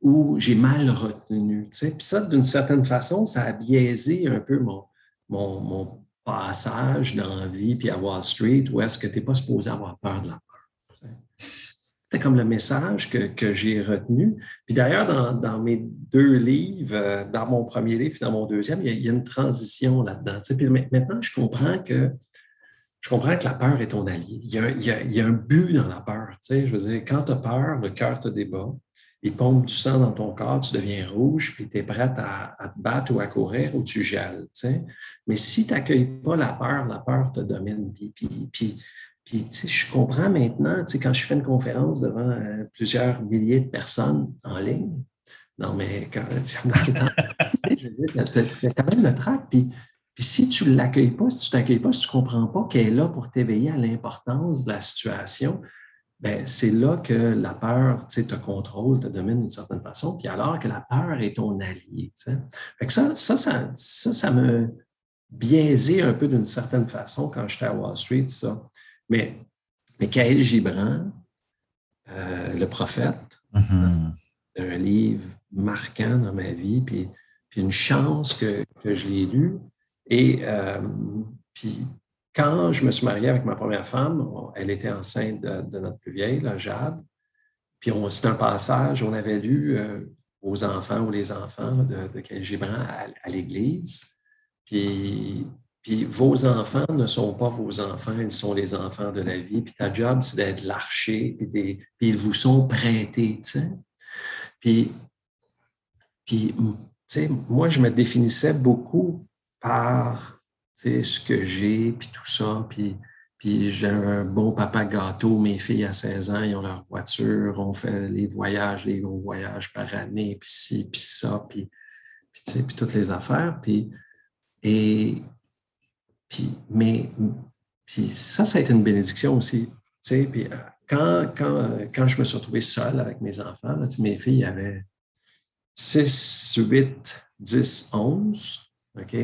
ou j'ai mal retenu. Tu sais? Puis ça, d'une certaine façon, ça a biaisé un peu mon, mon, passage dans la vie puis à Wall Street où est-ce que tu n'es pas supposé avoir peur de la peur. C'est comme le message que, j'ai retenu. Puis d'ailleurs, dans, mes deux livres, euh, dans mon premier livre et dans mon deuxième, il y a, une transition là-dedans. Puis maintenant, je comprends que je comprends que la peur est ton allié. Il y a, il y a un but dans la peur. Je veux dire, quand tu as peur, le cœur te débat il pompe du sang dans ton corps, tu deviens rouge, puis tu es prête à, te battre ou à courir ou tu gèles. Mais si tu n'accueilles pas la peur, la peur te domine. Puis, puis, puis, je comprends maintenant, quand je fais une conférence devant euh, plusieurs milliers de personnes en ligne, non, mais quand, je veux dire, tu as quand même le trac. Puis, puis si tu ne l'accueilles pas, si tu ne t'accueilles pas, si tu ne comprends pas qu'elle est là pour t'éveiller à l'importance de la situation, c'est là que la peur te contrôle, te domine d'une certaine façon, puis alors que la peur est ton allié. Fait ça, ça, ça, ça, me biaisé un peu d'une certaine façon quand j'étais à Wall Street, ça. Mais, mais Kaël Gibran, euh, Le Prophète, mm-hmm. un livre marquant dans ma vie, puis, puis une chance que, que je l'ai lu. Et euh, puis quand je me suis marié avec ma première femme, elle était enceinte de, notre plus vieille, la Jade. Puis c'était un passage, on avait lu euh, aux enfants ou les enfants de, de Gibran à, l'église. Puis, vos enfants ne sont pas vos enfants, ils sont les enfants de la vie. Puis ta job, c'est d'être l'archer, puis, puis, ils vous sont prêtés. Puis, puis moi, je me définissais beaucoup par ce que j'ai, puis tout ça, puis, puis j'ai un bon papa gâteau. Mes filles à 16 ans, ils ont leur voiture, on fait les voyages, les gros voyages par année, puis ci, puis ça, puis, puis, puis toutes les affaires. Puis, et, puis, mais, puis ça, ça a été une bénédiction aussi. Puis euh, quand, quand, quand je me suis retrouvé seul avec mes enfants, mes filles avaient 6, 8, 10, 11. OK?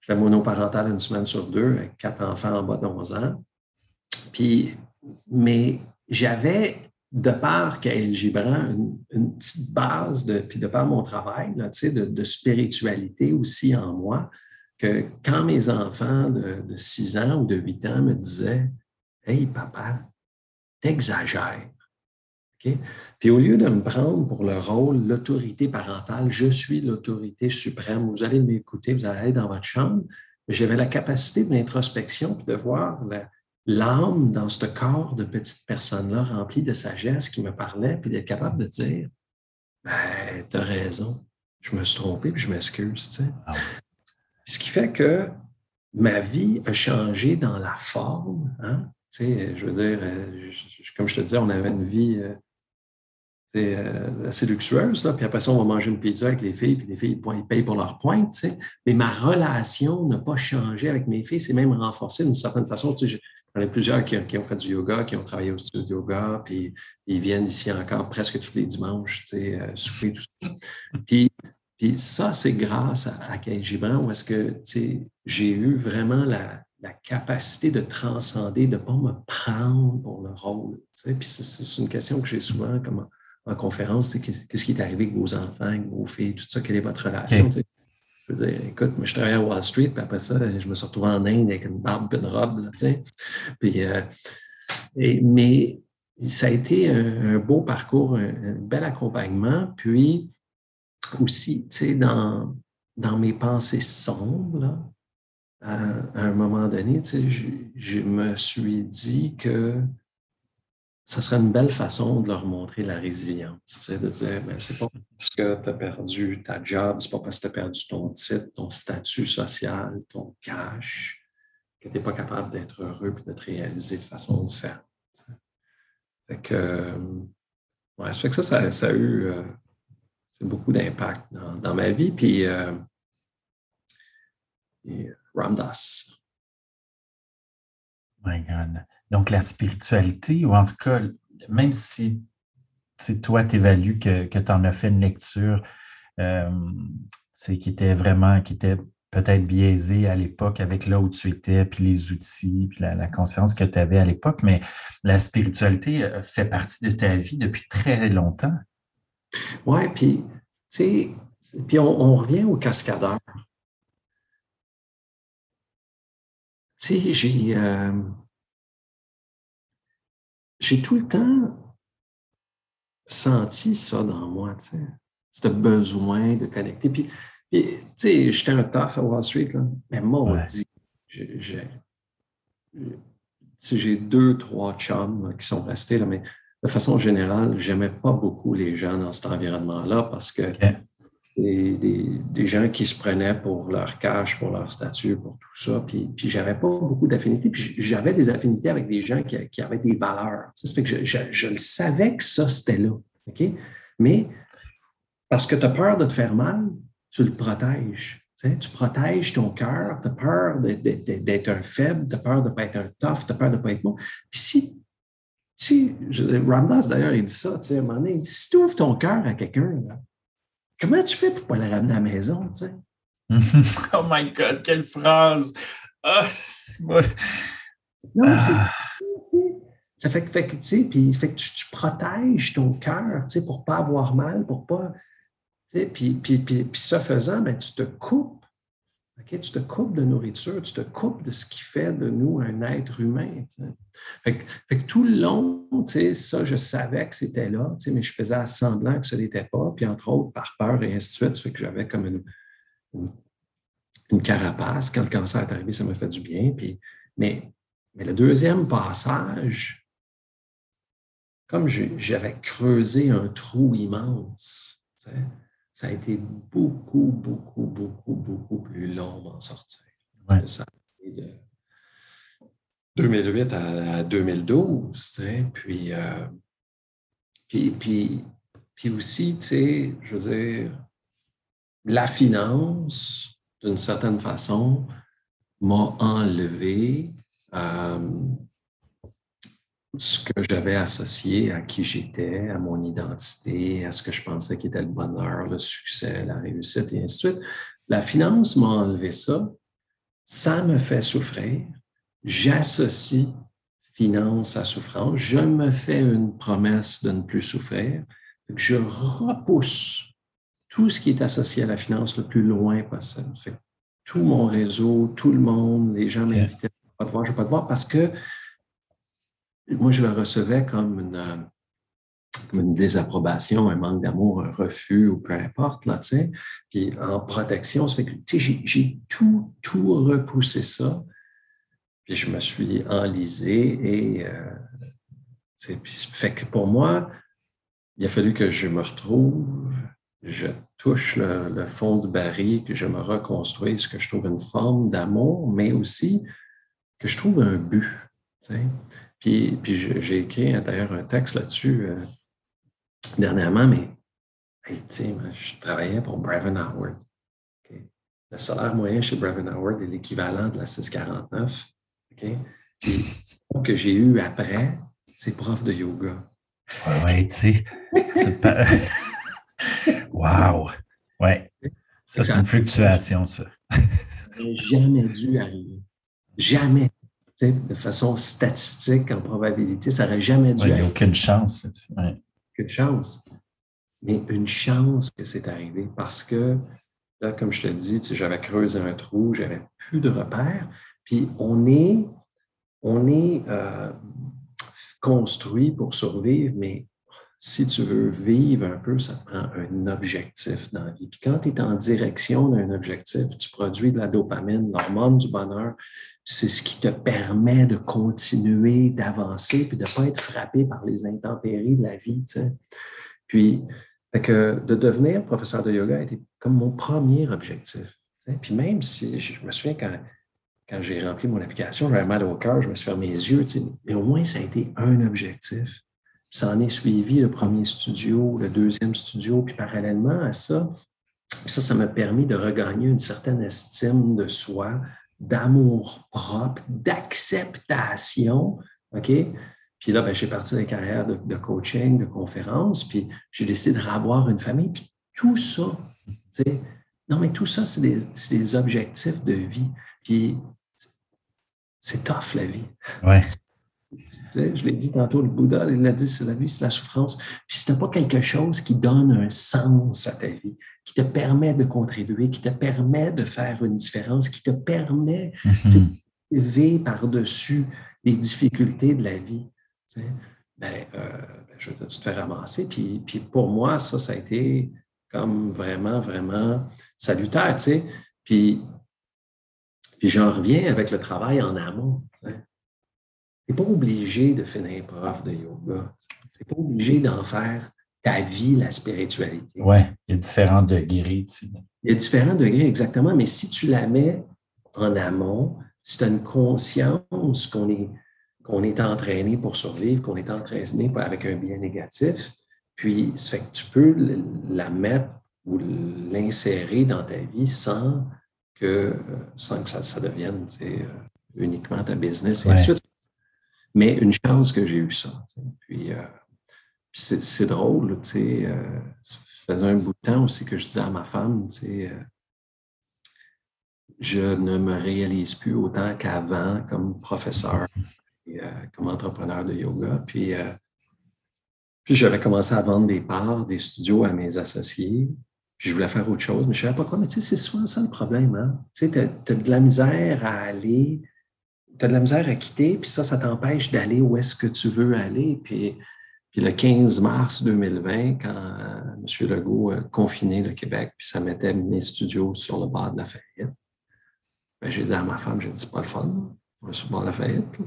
J'étais monoparental une semaine sur deux, avec quatre enfants en bas de 11 ans. Puis, mais j'avais, de part qu'elle Gibran, une, petite base, de, puis de par mon travail, là, de, de spiritualité aussi en moi, que quand mes enfants de, de 6 ans ou de 8 ans me disaient Hey, papa, t'exagères. Puis au lieu de me prendre pour le rôle, l'autorité parentale, je suis l'autorité suprême, vous allez m'écouter, vous allez aller dans votre chambre, j'avais la capacité d'introspection puis de voir l'âme dans ce corps de petite personne-là remplie de sagesse qui me parlait, puis d'être capable de dire ben, tu as raison. Je me suis trompé, puis je m'excuse. Ah Ce qui fait que ma vie a changé dans la forme. Hein? je veux dire, euh, comme je te disais, on avait une vie euh, euh, assez luxueuse. Là. Puis après ça, on va manger une pizza avec les filles, puis les filles ils payent pour leur pointe. Mais ma relation n'a pas changé avec mes filles, c'est même renforcé d'une certaine façon. J'en ai plusieurs qui, ont fait du yoga, qui ont travaillé au studio de yoga, puis ils viennent ici encore presque tous les dimanches, sais, souper, tout ça. Puis, puis ça, c'est grâce à, à Gibran, où est-ce que j'ai eu vraiment la, la capacité de transcender, de ne pas me prendre pour le rôle. Puis c'est une question que j'ai souvent comme en, conférence, qu'est-ce qui est arrivé avec vos enfants, avec vos filles, tout ça, quelle est votre relation? Je veux dire, écoute, moi, je travaillais à Wall Street, puis après ça, je me suis retrouvé en Inde avec une barbe et une robe. tu sais? puis, euh, et, mais ça a été un, beau parcours, un, bel accompagnement. Puis aussi, tu sais, dans, dans mes pensées sombres, là, à, un moment donné, je, me suis dit que ça serait une belle façon de leur montrer la résilience, de dire, ben, c'est pas parce que tu as perdu ta job, c'est pas parce que tu as perdu ton titre, ton statut social, ton cash, que tu n'es pas capable d'être heureux et de te réaliser de façon différente. Fait que, ouais, ça fait que ça, ça, a eu euh, beaucoup d'impact dans, ma vie. Puis, euh, Ramdas. My God. Donc, la spiritualité, ou en tout cas, même si toi, tu évalues que, que tu en as fait une lecture euh, qui était vraiment, qui était peut-être biaisée à l'époque avec là où tu étais, puis les outils, puis la, conscience que tu avais à l'époque, mais la spiritualité euh, fait partie de ta vie depuis très longtemps. Oui, puis, tu sais, puis on, revient au cascadeur. Tu sais, j'ai, euh, j'ai tout le temps senti ça dans moi, tu sais, ce besoin de connecter. Puis, tu sais, j'étais un tough à Wall Street, là, mais moi, dit, j'ai, j'ai deux, trois chums qui sont restés, là, mais de façon générale, j'aimais pas beaucoup les gens dans cet environnement-là parce que des, gens qui se prenaient pour leur cash, pour leur statut, pour tout ça. Puis, j'avais pas beaucoup d'affinités. Puis j'avais des affinités avec des gens qui, avaient des valeurs. Ça fait que je, je, le savais que ça, c'était là. OK? Mais parce que tu as peur de te faire mal, tu le protèges. Tu, protèges ton cœur, tu as peur d'être un faible, tu as peur de ne pas être un tough, tu as peur de ne pas être bon. Puis si, si Ramdas d'ailleurs, il dit ça, tu sais, à un moment donné, il dit, si tu ouvres ton cœur à quelqu'un, Comment tu fais pour pas la ramener à la maison, tu sais? oh my God, quelle phrase! Ah, moi. Non, ah. ça fait, que, tu sais, puis fait que tu, protèges ton cœur, tu sais, pour pas avoir mal, pour pas, tu sais, puis, puis, puis, puis ça faisant, ben, tu te coupes tu te coupes de nourriture, tu te coupes de ce qui fait de nous un être humain. Fait que, tout le long, ça, je savais que c'était là, mais je faisais semblant que ce n'était pas. Puis entre autres, par peur et ainsi de suite, fait que j'avais comme une, une, carapace. Quand le cancer est arrivé, ça m'a fait du bien. Puis, mais, mais le deuxième passage, comme j'avais creusé un trou immense, ça a été beaucoup, beaucoup, beaucoup, beaucoup plus long d'en sortir. Ça a été de 2008 à, 2012, puis, euh, puis, puis, puis, aussi, tu sais, je veux dire, la finance, d'une certaine façon, m'a enlevé euh, ce que j'avais associé à qui j'étais, à mon identité, à ce que je pensais qui était le bonheur, le succès, la réussite et ainsi de suite. La finance m'a enlevé ça. Ça me fait souffrir. J'associe finance à souffrance. Je me fais une promesse de ne plus souffrir. Je repousse tout ce qui est associé à la finance le plus loin possible. tout mon réseau, tout le monde, les gens m'invitaient, je ne pas te voir, je ne vais pas te voir parce que moi, je le recevais comme une, euh, désapprobation, un manque d'amour, un refus ou peu importe, là, tu sais. Puis en protection, ça fait que, tu sais, j'ai tout, tout repoussé ça. Puis je me suis enlisé et, euh, puis, fait que pour moi, il a fallu que je me retrouve, je touche le, fond du baril, que je me reconstruis, que je trouve une forme d'amour, mais aussi que je trouve un but. Puis, puis j'ai écrit d'ailleurs un texte là-dessus euh, dernièrement, mais je travaillais pour Brevin Howard. Le salaire moyen chez Brevin Howard est l'équivalent de la 649. Puis, ce que j'ai eu après, c'est prof de yoga. Oui, tu sais, pas... Wow! Ouais. Ça, c'est une fluctuation, ça. jamais dû arriver. Jamais. De façon statistique, en probabilité, ça n'aurait jamais dû. Il n'y a aucune chance. Aucune chance. Mais une chance que c'est arrivé parce que, là, comme je te dis, j'avais creusé un trou, j'avais plus de repères. Puis on est, on est euh, construit pour survivre, mais si tu veux vivre un peu, ça prend un objectif dans la vie. Puis quand tu es en direction d'un objectif, tu produis de la dopamine, l'hormone du bonheur. C'est ce qui te permet de continuer, d'avancer, puis de ne pas être frappé par les intempéries de la vie. Puis, de devenir professeur de yoga a été comme mon premier objectif. Puis même si je me souviens quand, quand j'ai rempli mon application, j'avais mal au cœur, je me suis fermé les yeux, mais au moins ça a été un objectif. Ça en est suivi le premier studio, le deuxième studio, puis parallèlement à ça, ça, ça m'a permis de regagner une certaine estime de soi, d'amour propre, d'acceptation. OK? Puis là, ben, j'ai parti la carrière de, coaching, de conférence, puis j'ai décidé de revoir une famille. Puis tout ça, non, mais tout ça, c'est des, des, objectifs de vie. Puis c'est tough, la vie. Ouais je l'ai dit tantôt, le Bouddha, il a dit, c'est la vie, c'est la souffrance. Puis si tu pas quelque chose qui donne un sens à ta vie, qui te permet de contribuer, qui te permet de faire une différence, qui te permet de vivre par-dessus les difficultés de la vie, ben, euh, ben, je veux dire, tu te fais ramasser. Puis, puis pour moi, ça, ça a été comme vraiment, vraiment salutaire. Puis, puis j'en reviens avec le travail en amont n'es pas obligé de finir prof de yoga. Tu n'es pas obligé d'en faire ta vie, la spiritualité. Oui, il y a différents degrés. Il y a différents degrés, exactement, mais si tu la mets en amont, si tu as une conscience qu'on est, qu'on est entraîné pour survivre, qu'on est entraîné avec un bien négatif, puis ça fait que tu peux la mettre ou l'insérer dans ta vie sans que, sans que ça, devienne euh, uniquement ta business. Et ensuite, mais une chance que j'ai eu ça. Puis, euh, c'est drôle, tu sais, euh, ça faisait un bout de temps aussi que je disais à ma femme, tu sais, euh, je ne me réalise plus autant qu'avant comme professeur et comme entrepreneur de yoga. Puis, puis j'avais commencé à vendre des parts, des studios à mes associés. Puis je voulais faire autre chose, mais je ne savais pas quoi. Mais tu sais, c'est souvent ça le problème. Hein? Tu sais, tu as, de la misère à aller tu as de la misère à quitter, puis ça, ça t'empêche d'aller où est-ce que tu veux aller. Puis, le 15 mars 2020, quand euh, M. Legault a confiné le Québec, puis ça mettait mes studios sur le bord de la faillite, ben, j'ai dit à ma femme, j'ai dit, c'est pas le fun, on est sur le bord de la faillite.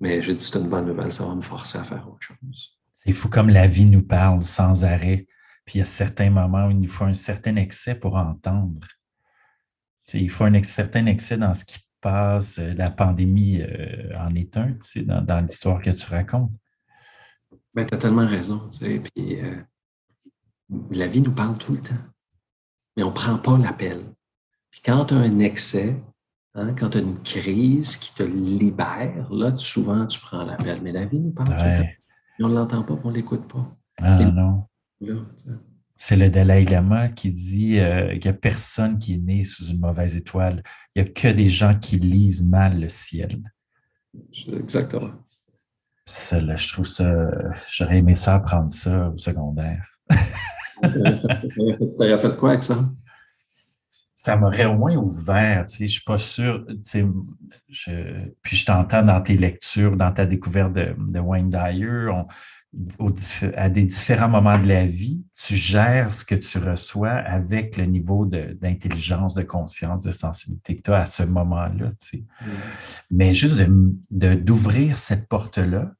Mais j'ai dit, c'est une bonne nouvelle, ça va me forcer à faire autre chose. C'est fou comme la vie nous parle sans arrêt. Puis il y a certains moments où il nous faut un certain excès pour entendre. il faut un certain excès dans ce qui passe, euh, la pandémie euh, en est un, dans, dans l'histoire que tu racontes. Ben, tu as tellement raison. Puis, euh, la vie nous parle tout le temps, mais on ne prend pas l'appel. Puis quand tu as un excès, hein, quand tu as une crise qui te libère, là, souvent, tu prends l'appel. Mais la vie nous parle tout le temps. on ne l'entend pas, on ne l'écoute pas. Ah non. Là, c'est le Dalai Lama qui dit euh, qu'il n'y a personne qui est né sous une mauvaise étoile. Il n'y a que des gens qui lisent mal le ciel. Exactement. Ça, je trouve ça. J'aurais aimé ça apprendre ça au secondaire. Tu as fait quoi avec ça? Ça m'aurait au moins ouvert, tu sais, je suis pas sûr, puis je t'entends dans tes lectures, dans ta découverte de, de Wayne Dyer, on, à des différents moments de la vie, tu gères ce que tu reçois avec le niveau d'intelligence, de, conscience, de sensibilité que tu as à ce moment-là. Mm. Mais juste d'ouvrir cette porte-là,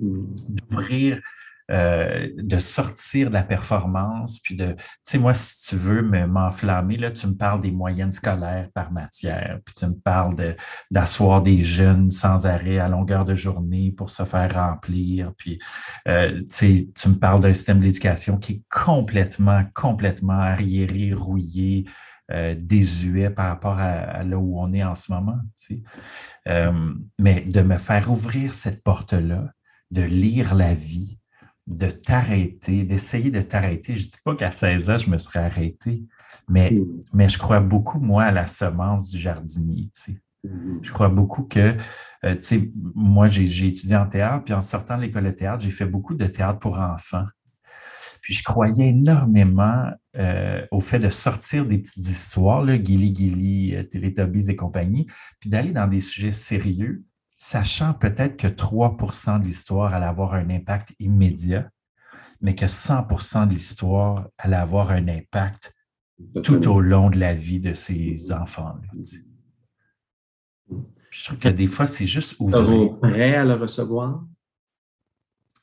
mm. d'ouvrir euh, de sortir de la performance, puis de, tu sais, moi, si tu veux m'enflammer, là, tu me parles des moyennes scolaires par matière, puis tu me parles d'asseoir des jeunes sans arrêt à longueur de journée pour se faire remplir, puis, euh, tu tu me parles d'un système d'éducation qui est complètement, complètement arriéré, rouillé, euh, désuet par rapport à, là où on est en ce moment. Tu sais. mais de me faire ouvrir cette porte-là, de lire la vie, de t'arrêter, d'essayer de t'arrêter. Je ne dis pas qu'à 16 ans, je me serais arrêté, mais, mm. mais je crois beaucoup, moi, à la semence du jardinier. Mm-hmm. Je crois beaucoup que, euh, tu sais, moi, j'ai étudié en théâtre, puis en sortant de l'école de théâtre, j'ai fait beaucoup de théâtre pour enfants. Puis je croyais énormément euh, au fait de sortir des petites histoires, là, Gilly Gilly, euh, Teletubbies et compagnie, puis d'aller dans des sujets sérieux, sachant peut-être que 3% de l'histoire allait avoir un impact immédiat, mais que 100% de l'histoire allait avoir un impact tout au long de la vie de ces enfants. Je trouve que des fois, c'est juste ouvrir. prêt à le recevoir?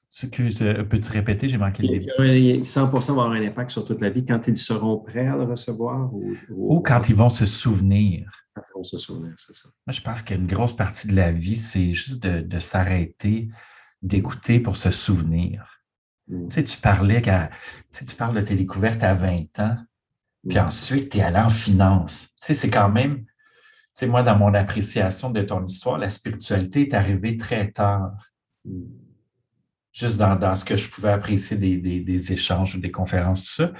Ce que, peux-tu répéter? J'ai manqué le début. 100 va avoir un impact sur toute la vie quand ils seront prêts à le recevoir? Ou, ou quand ils vont se souvenir. On se souvient, c'est ça. Moi, je pense qu'une grosse partie de la vie, c'est juste de, s'arrêter, d'écouter pour se souvenir. Mm. Tu sais, tu parlais, tu, tu parles de tes découvertes à 20 ans, puis mm. ensuite, tu es allé en finance. Tu sais, c'est quand même, tu sais, moi, dans mon appréciation de ton histoire, la spiritualité est arrivée très tard. Mm. Juste dans, ce que je pouvais apprécier des, des, des échanges, des conférences, tout ça.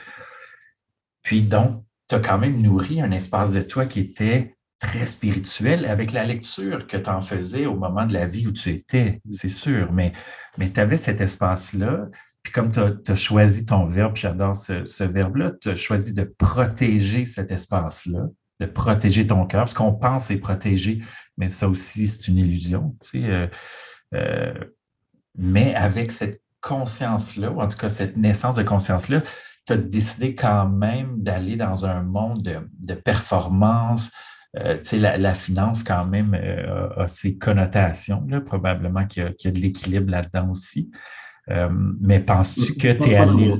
Puis donc, tu as quand même nourri un espace de toi qui était très spirituel avec la lecture que tu en faisais au moment de la vie où tu étais, c'est sûr, mais, mais tu avais cet espace-là. Puis comme tu as, choisi ton verbe, j'adore ce, verbe-là, tu as choisi de protéger cet espace-là, de protéger ton cœur. Ce qu'on pense est protégé, mais ça aussi, c'est une illusion. Tu sais, euh, euh, mais avec cette conscience-là, ou en tout cas cette naissance de conscience-là, tu as décidé quand même d'aller dans un monde de, de performance, euh, la, la, finance, quand même, euh, a, ses connotations. Là, probablement qu'il y, a de l'équilibre là-dedans aussi. Euh, mais penses-tu que tu es allé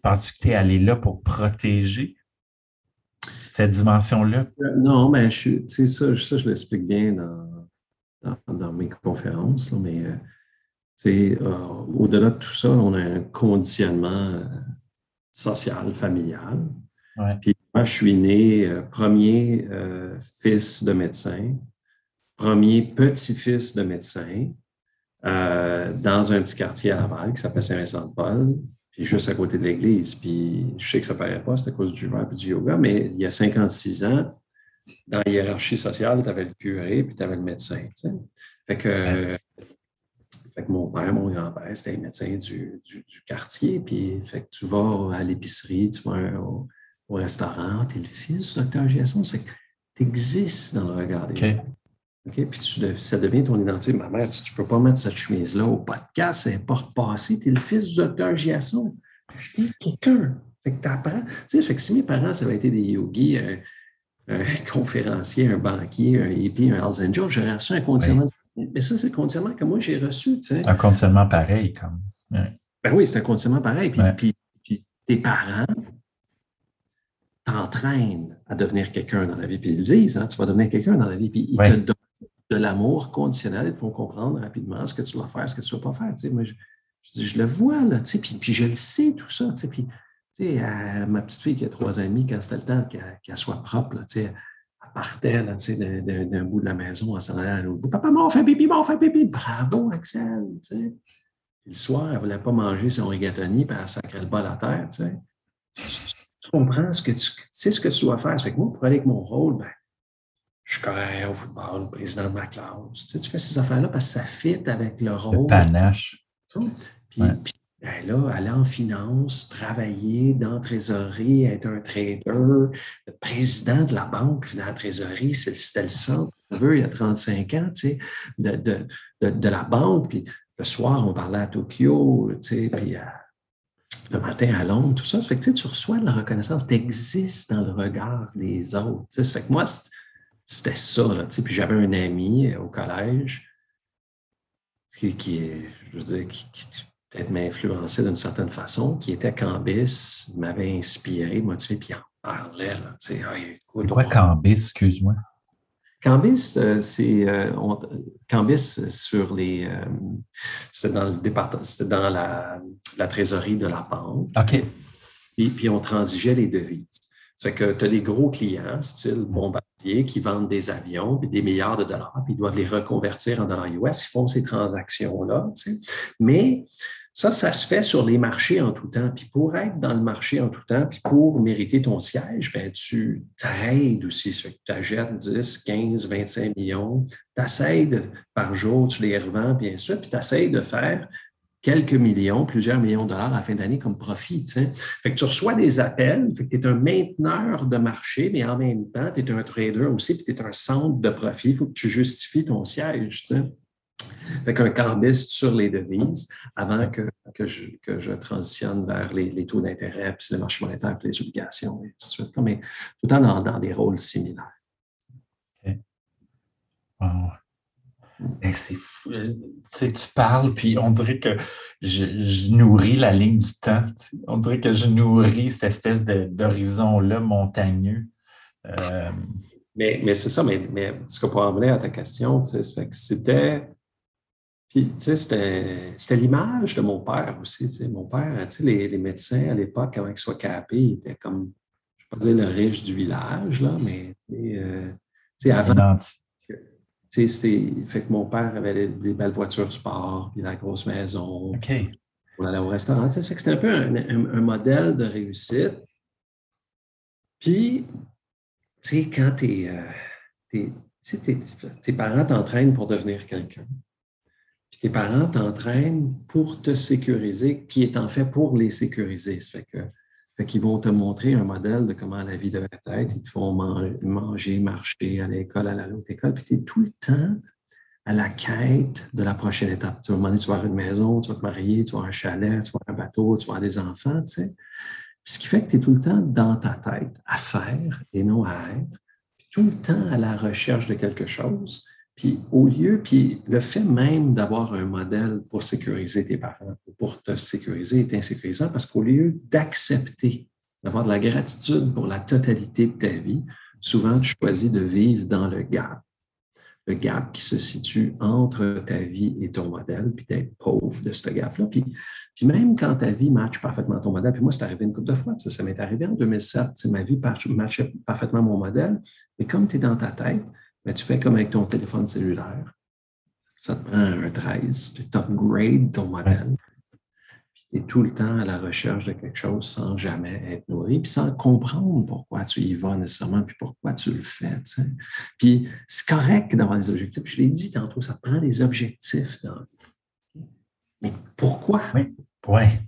penses que tu es allé là pour protéger cette dimension-là? Non, mais je, ça, ça, je l'explique bien dans, dans, mes conférences, mais au-delà de tout ça, on a un conditionnement social, familial. Puis je suis né euh, premier euh, fils de médecin, premier petit-fils de médecin euh, dans un petit quartier à Laval qui s'appelle Saint-Vincent-de-Paul, puis juste à côté de l'église. Puis je sais que ça ne paraît pas, c'est à cause du verre et du yoga, mais il y a 56 ans, dans la hiérarchie sociale, tu avais le curé puis tu avais le médecin. Fait que mon père, mon grand-père, c'était un médecin du, quartier. Puis, fait que tu vas à l'épicerie, tu vas au, restaurant, tu es le fils du docteur Giasson. Ça fait que tu existes dans le regard des gens. Puis ça devient ton identité. Ma mère, tu ne peux pas mettre cette chemise-là au podcast, c'est pas repassé. Tu es le fils du docteur Giasson. Tu es quelqu'un. Fait que tu apprends. Tu sais, fait que si mes parents, ça avait été des yogis, un, conférencier, un banquier, un hippie, un Hells Angel, j'aurais reçu un conditionnement mais ça, c'est le conditionnement que moi, j'ai reçu. Tu Un conditionnement pareil, comme. Ben oui, c'est un conditionnement pareil. Puis, puis, tes parents t'entraînent à devenir quelqu'un dans la vie. Puis ils disent, hein, tu vas devenir quelqu'un dans la vie. Puis ils te donnent de l'amour conditionnel. Ils te font comprendre rapidement ce que tu dois faire, ce que tu ne dois pas faire. Tu sais, moi, je, je, le vois, là, tu sais, puis, puis, je le sais, tout ça. Tu sais, puis, ma petite fille qui a trois ans et demi, quand c'était le temps qu'elle soit propre, là, sais, partait d'un bout de la maison en s'en allant à l'autre bout. Papa m'a fait pipi, m'a fait pipi. Bravo, Axel. le soir, elle ne voulait pas manger son rigatoni, puis elle sacrait le bol à terre. Tu comprends ce que tu sais ce que tu dois faire. fait que moi, pour aller avec mon rôle, ben, je suis correct au football, le président de ma classe. Tu, fais ces affaires-là parce que ça fit avec le rôle. Le panache. Puis, ben là, aller en finance, travailler dans la trésorerie, être un trader, le président de la banque dans la trésorerie, c'était le centre, il y a 35 ans, tu sais, de, de, de, la banque. Puis le soir, on parlait à Tokyo, tu sais, puis le matin à Londres, tout ça. Ça fait que tu reçois de la reconnaissance, tu existes dans le regard des autres. Ça fait que moi, c'était ça. Là, puis j'avais un ami au collège qui, qui, je veux dire, qui peut-être m'influencer d'une certaine façon, qui était Cambis, m'avait inspiré, motivé, puis en parlait. Là, c'est quoi Cambis, excuse-moi? Cambis, euh, c'est euh, Cambis sur les. Euh, c'était dans le département, c'était dans la, trésorerie de la banque. OK. Puis, puis on transigeait les devises. C'est que tu as des gros clients, style Bombardier, qui vendent des avions, puis des milliards de dollars, puis ils doivent les reconvertir en dollars US. Ils font ces transactions-là. Tu sais. Mais ça, ça se fait sur les marchés en tout temps. Puis pour être dans le marché en tout temps, puis pour mériter ton siège, ben, tu trades aussi. Tu achètes 10, 15, 25 millions, tu essaies par jour, tu les revends, bien sûr, puis tu essaies de faire quelques millions, plusieurs millions de dollars à la fin d'année comme profit. Tu, reçois des appels, tu es un mainteneur de marché, mais en même temps, tu es un trader aussi, puis tu es un centre de profit. Il faut que tu justifies ton siège. Fait qu'un cambiste sur les devises avant que, que, je, que je, transitionne vers les, les taux d'intérêt, puis le marché monétaire, puis les obligations, et ainsi de suite. Mais tout le temps dans, dans des rôles similaires. Wow. c'est fou. Euh, tu, sais, tu parles, puis on dirait que je, je nourris la ligne du temps. On dirait que je nourris cette espèce d'horizon-là montagneux. Euh, mais, mais c'est ça, mais, mais ce que pour revenir à ta question, c'était puis, tu sais, c'était l'image de mon père aussi. Tu sais. Mon père, tu sais, les, les médecins à l'époque, avant qu'ils soient capés, ils étaient comme, je ne vais pas dire le riche du village, là, mais euh, tu sais, avant. Tu sais, fait que mon père avait des, belles voitures sport, puis la grosse maison. OK. On allait au restaurant. Tu sais, fait que c'était un peu un, un, modèle de réussite. Puis, tu sais, quand t'es, euh, tes parents t'entraînent pour devenir quelqu'un. Puis tes parents t'entraînent pour te sécuriser, qui est en fait pour les sécuriser. Ça fait qu'ils vont te montrer un modèle de comment la vie devrait être. Ils te font manger, marcher à l'école, à la haute école. Puis tu es tout le temps à la quête de la prochaine étape. Tu vas demander, tu vas avoir une maison, tu vas te marier, tu vas avoir un chalet, tu vas avoir un bateau, tu vas avoir des enfants, tu sais. Puis ce qui fait que tu es tout le temps dans ta tête à faire et non à être. Puis tout le temps à la recherche de quelque chose. Puis au lieu, puis le fait même d'avoir un modèle pour sécuriser tes parents, pour te sécuriser est insécurisant parce qu'au lieu d'accepter, d'avoir de la gratitude pour la totalité de ta vie, souvent tu choisis de vivre dans le gap. Le gap qui se situe entre ta vie et ton modèle, puis d'être pauvre de ce gap-là. Puis, même quand ta vie matche parfaitement ton modèle, puis moi, c'est arrivé une couple de fois, ça, ça m'est arrivé en 2007, ma vie matchait parfaitement mon modèle, mais comme tu es dans ta tête, mais tu fais comme avec ton téléphone cellulaire. Ça te prend un 13, puis tu upgrades ton modèle. Puis tu es tout le temps à la recherche de quelque chose sans jamais être nourri, puis sans comprendre pourquoi tu y vas nécessairement, puis pourquoi tu le fais. Puis c'est correct d'avoir des objectifs. Je l'ai dit tantôt, ça te prend des objectifs dans Mais pourquoi? Oui, ouais.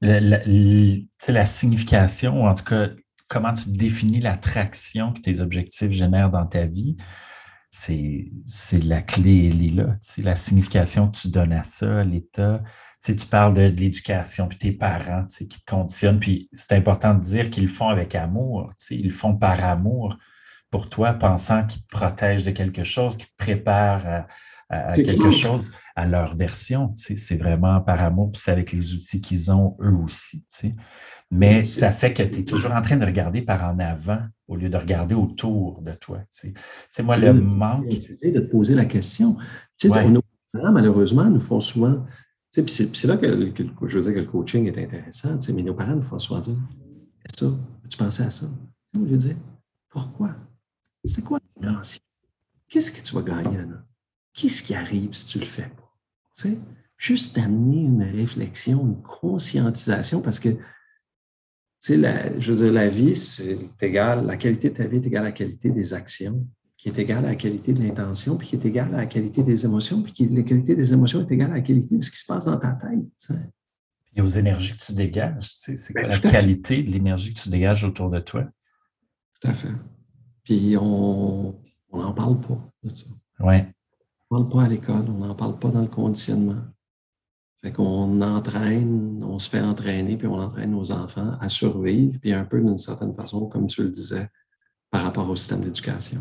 La, la, signification, en tout cas, comment tu définis l'attraction que tes objectifs génèrent dans ta vie, c'est la clé, elle est là. la signification que tu donnes à ça, l'état. Tu parles de, l'éducation, puis tes parents qui te conditionnent. Puis c'est important de dire qu'ils le font avec amour. Ils le font par amour pour toi, pensant qu'ils te protègent de quelque chose, qu'ils te préparent à, quelque chose, à leur version. C'est vraiment par amour, puis c'est avec les outils qu'ils ont eux aussi. Mais ça fait que tu es toujours en train de regarder par en avant au lieu de regarder autour de toi. Tu sais, moi, le manque. de te poser la question. Tu sais, nos parents, malheureusement, nous font souvent. Tu sais, c'est là que, je veux dire que le coaching est intéressant, tu sais, mais nos parents nous font souvent dire ça, tu pensais à ça? Au lieu de dire pourquoi? C'est quoi l'intention? Qu'est-ce que tu vas gagner là? Qu'est-ce qui arrive si tu le fais pas? Tu sais, juste d'amener une réflexion, une conscientisation, parce que sais, la, je veux dire, la vie, c'est égal, la qualité de ta vie est égale à la qualité des actions, qui est égale à la qualité de l'intention, puis qui est égale à la qualité des émotions, puis qui, la qualité des émotions est égale à la qualité de ce qui se passe dans ta tête. Et aux énergies que tu dégages, tu sais, c'est quoi la qualité de l'énergie que tu dégages autour de toi? Tout à fait. Puis on n'en parle pas de ça. Oui. On n'en parle pas à l'école, on n'en parle pas dans le conditionnement. Fait qu'on entraîne, on se fait entraîner, puis on entraîne nos enfants à survivre, puis un peu d'une certaine façon, comme tu le disais, par rapport au système d'éducation.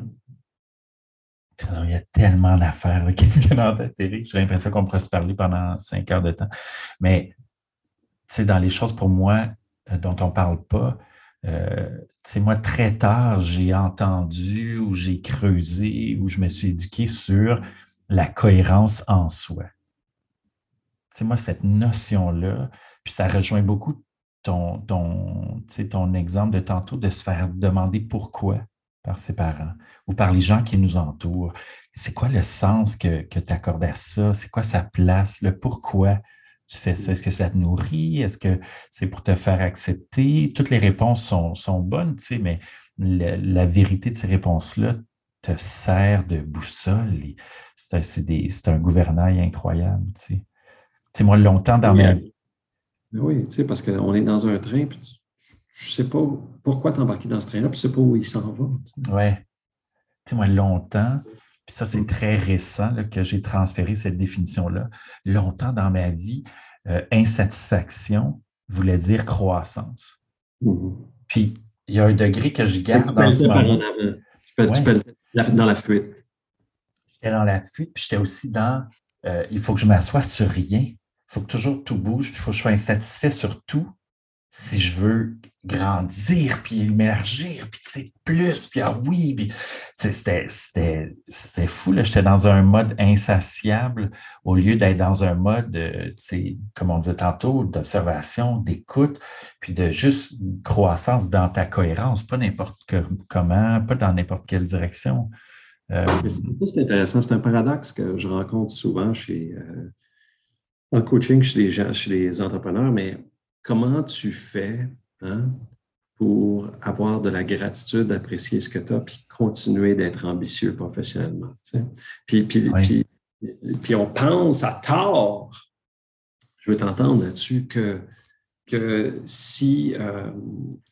Il y a tellement d'affaires qui viennent en J'ai l'impression qu'on pourrait se parler pendant cinq heures de temps. Mais sais, dans les choses pour moi euh, dont on ne parle pas, euh, tu sais, moi, très tard, j'ai entendu ou j'ai creusé ou je me suis éduqué sur la cohérence en soi. Moi, cette notion-là, puis ça rejoint beaucoup ton, ton, ton exemple de tantôt de se faire demander pourquoi par ses parents ou par les gens qui nous entourent. C'est quoi le sens que, que tu accordes à ça? C'est quoi sa place? Le pourquoi tu fais ça? Est-ce que ça te nourrit? Est-ce que c'est pour te faire accepter? Toutes les réponses sont, sont bonnes, mais la, vérité de ces réponses-là te sert de boussole. C'est un, gouvernail incroyable, sais. moi, longtemps dans ma vie. Oui, tu sais, parce qu'on est dans un train, puis je ne sais pas pourquoi t'embarquer dans ce train-là, puis je ne sais pas où il s'en va. Oui. Tu sais, moi, longtemps, puis ça, c'est mm. très récent que j'ai transféré cette définition-là. Longtemps dans ma vie, euh, insatisfaction voulait dire croissance. Mm-hmm. Puis il y a un degré que je garde dans ce moment. Tu peux, dans la fuite. J'étais dans la fuite, puis j'étais aussi dans euh, il faut que je m'assoie sur rien. Faut que toujours tout bouge, puis il faut que je sois insatisfait sur tout si je veux grandir, puis émergir, puis c'est plus, puis ah oui, puis c'était fou. J'étais dans un mode insatiable au lieu d'être dans un mode, euh, comme on disait tantôt, d'observation, d'écoute, puis de juste croissance dans ta cohérence, pas n'importe comment, pas dans n'importe quelle direction. Euh, c'est intéressant, c'est un paradoxe que je rencontre souvent chez, euh, en coaching chez les gens, chez les entrepreneurs, mais comment tu fais hein, pour avoir de la gratitude, apprécier ce que tu as, puis continuer d'être ambitieux professionnellement. Puis, puis, on pense à tort, je veux t'entendre là-dessus, que, que, si, euh,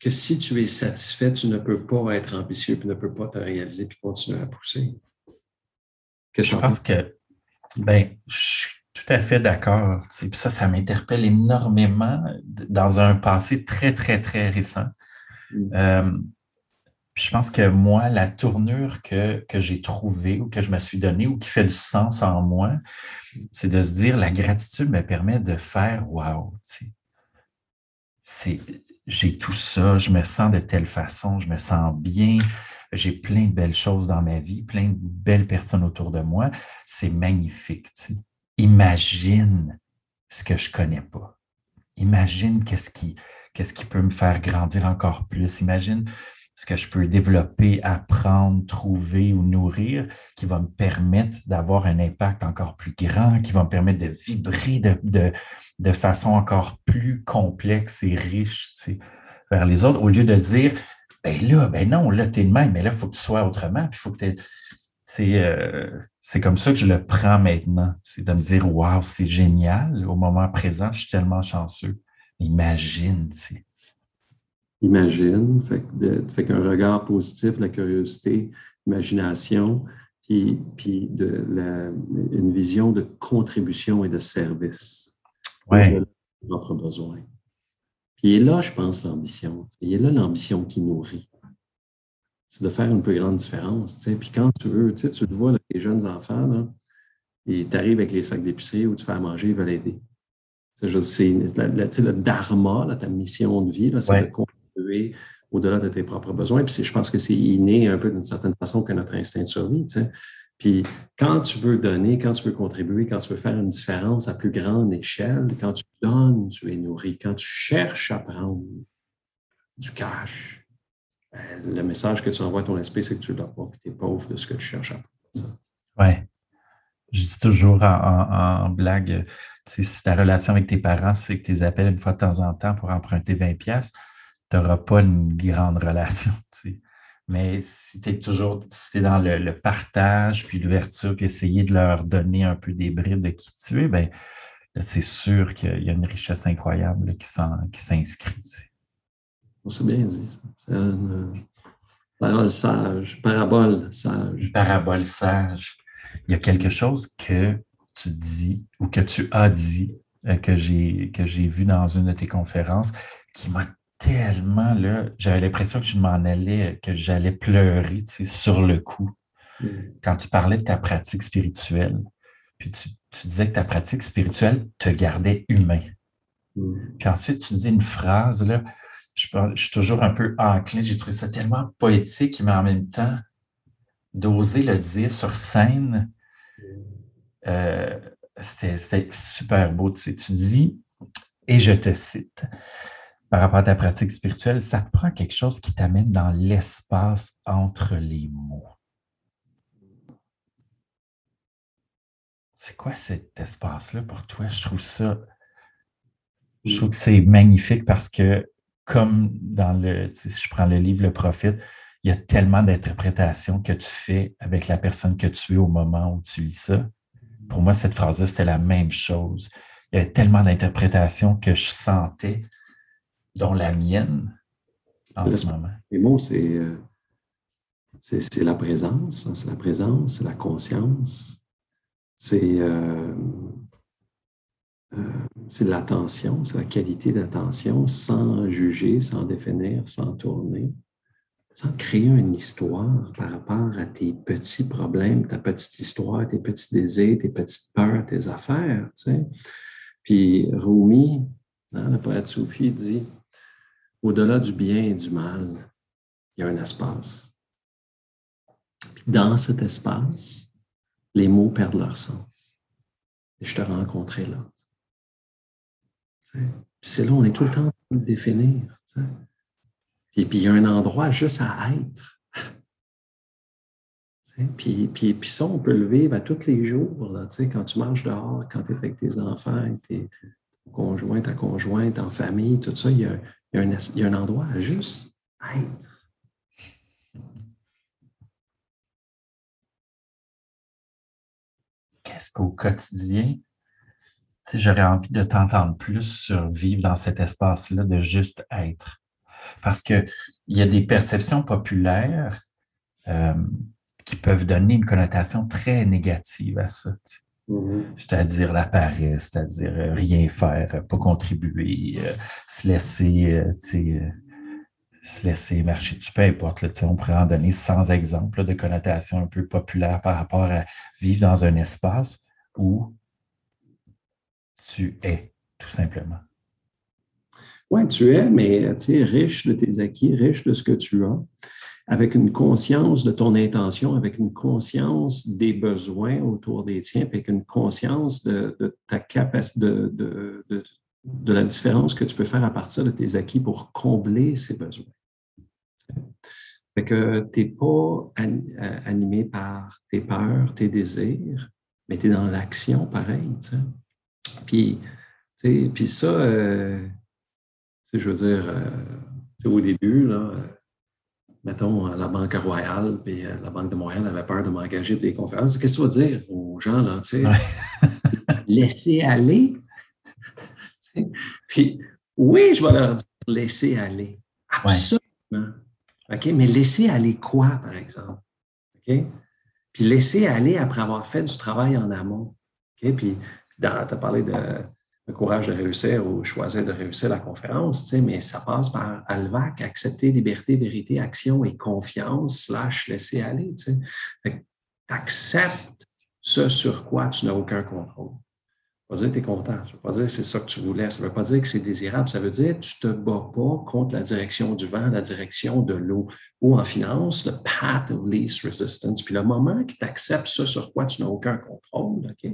que si tu es satisfait, tu ne peux pas être ambitieux, puis ne peux pas te réaliser, puis continuer à pousser. Qu'est-ce que je pense que, ben, je tout à fait d'accord. Puis ça, ça m'interpelle énormément dans un passé très, très, très récent. Mm. Euh, je pense que moi, la tournure que, que j'ai trouvée ou que je me suis donnée ou qui fait du sens en moi, c'est de se dire la gratitude me permet de faire wow. J'ai tout ça, je me sens de telle façon, je me sens bien, j'ai plein de belles choses dans ma vie, plein de belles personnes autour de moi. C'est magnifique. sais imagine ce que je ne connais pas. Imagine qu'est-ce qui, qu'est-ce qui peut me faire grandir encore plus. Imagine ce que je peux développer, apprendre, trouver ou nourrir qui va me permettre d'avoir un impact encore plus grand, qui va me permettre de vibrer de, de, façon encore plus complexe et riche vers les autres, au lieu de dire, ben là, ben non, là, tu es de même, mais là, il faut que tu sois autrement, il faut que tu euh, c'est comme ça que je le prends maintenant. C'est de me dire, waouh, c'est génial. Au moment présent, je suis tellement chanceux. Imagine, tu Imagine, fait, qu'un regard positif, la curiosité, l'imagination, puis, puis de une vision de contribution et de service. Oui. Propres besoins. Puis là, je pense, l'ambition. Il est là l'ambition qui nourrit c'est de faire une plus grande différence. Puis quand tu veux, tu le vois, les jeunes enfants, là, tu arrives avec les sacs d'épicerie où tu fais à manger, ils veulent aider. C'est le dharma, ta mission de vie, c'est de contribuer au-delà de tes propres besoins. Puis je pense que c'est inné un peu d'une certaine façon que notre instinct de survie. Puis quand tu veux donner, quand tu veux contribuer, quand tu veux faire une différence à plus grande échelle, quand tu donnes, tu es nourri. Quand tu cherches à prendre du cash, le message que tu envoies à ton esprit, c'est que tu l'as pas, que tu es pauvre de ce que tu cherches à. Oui. Je dis toujours en, blague, si ta relation avec tes parents, c'est que tu les appelles une fois de temps en temps pour emprunter 20$, tu n'auras pas une grande relation. Mais si tu es toujours si es dans le, partage, puis l'ouverture, puis essayer de leur donner un peu des bribes de qui tu es, ben, c'est sûr qu'il y a une richesse incroyable qui s'inscrit. C'est bien dit. C'est une parole sage, parabole sage. Parabole sage. Il y a quelque chose que tu dis ou que tu as dit euh, que j'ai que j'ai vu dans une de tes conférences qui m'a tellement là, j'avais l'impression que je m'en allais, que j'allais pleurer sur le coup. Mm. Quand tu parlais de ta pratique spirituelle, puis tu, tu disais que ta pratique spirituelle te gardait humain. Mm. Puis ensuite, tu dis une phrase, là, je, suis toujours un peu enclin, j'ai trouvé ça tellement poétique, mais en même temps, d'oser le dire sur scène, euh, c'était super beau. Tu, sais, tu dis, et je te cite, par rapport à ta pratique spirituelle, ça te prend quelque chose qui t'amène dans l'espace entre les mots. C'est quoi cet espace-là pour toi? Je trouve ça, je trouve que c'est magnifique parce que, comme dans le, si je prends le livre Le Prophète, il y a tellement d'interprétations que tu fais avec la personne que tu es au moment où tu lis ça. Pour moi, cette phrase-là, c'était la même chose. Il y a tellement d'interprétations que je sentais, dont la mienne, en ce moment. Les mots, c'est, euh, c'est, la présence, hein, c'est la présence, c'est la conscience, euh, euh, c'est l'attention, c'est la qualité d'attention sans juger, sans définir, sans tourner, sans créer une histoire par rapport à tes petits problèmes, ta petite histoire, tes petits désirs, tes petites peurs, tes affaires. Puis Rumi, hein, le poète soufi, dit au-delà du bien et du mal, il y a un espace. Puis dans cet espace, les mots perdent leur sens. Et je te rencontrais là. C'est là, on est tout le temps en train de définir. Et puis, il y a un endroit juste à être. Puis, puis, puis, ça, on peut le vivre à tous les jours. Quand tu marches dehors, quand tu es avec tes enfants, avec tes conjoints, ta conjointe, en famille, tout ça, il y a, il y a, un, il y a un endroit à juste être. qu'est-ce qu'au quotidien, j'aurais envie de t'entendre plus sur vivre dans cet espace-là de juste être. Parce qu'il y a des perceptions populaires euh, qui peuvent donner une connotation très négative à ça. Mm-hmm. C'est-à-dire la paresse, c'est-à-dire euh, rien faire, pas contribuer, euh, se laisser se laisser marcher dessus, peu importe. on pourrait en donner 100 exemples de connotations un peu populaires par rapport à vivre dans un espace où tu es, tout simplement. Oui, tu es, mais tu es riche de tes acquis, riche de ce que tu as, avec une conscience de ton intention, avec une conscience des besoins autour des tiens, avec une conscience de, ta capacité de la différence que tu peux faire à partir de tes acquis pour combler ces besoins. Fait que tu n'es pas euh, animé par tes peurs, tes désirs, mais tu es dans l'action pareil. Puis, puis ça, euh, je veux dire, euh, au début, là, mettons, la Banque Royale puis la Banque de Montréal avait peur de m'engager pour des conférences. Qu'est-ce que tu vas dire aux gens, là, tu sais? Laisser aller, Puis, oui, je vais leur dire laisser aller. Absolument. OK? Mais laisser aller quoi, par exemple? OK? Puis laisser aller après avoir fait du travail en amont. OK? Puis, tu as parlé de le courage de réussir ou choisir de réussir la conférence, mais ça passe par ALVAC, accepter liberté, vérité, action et confiance, slash laisser aller. Tu acceptes ce sur quoi tu n'as aucun contrôle pas dire que tu es content. Ça ne veut pas dire que c'est ça que tu voulais. Ça ne veut pas dire que c'est désirable. Ça veut dire que tu ne te bats pas contre la direction du vent, la direction de l'eau. Ou en finance, le path of least resistance. Puis le moment que tu acceptes ça sur quoi tu n'as aucun contrôle, OK?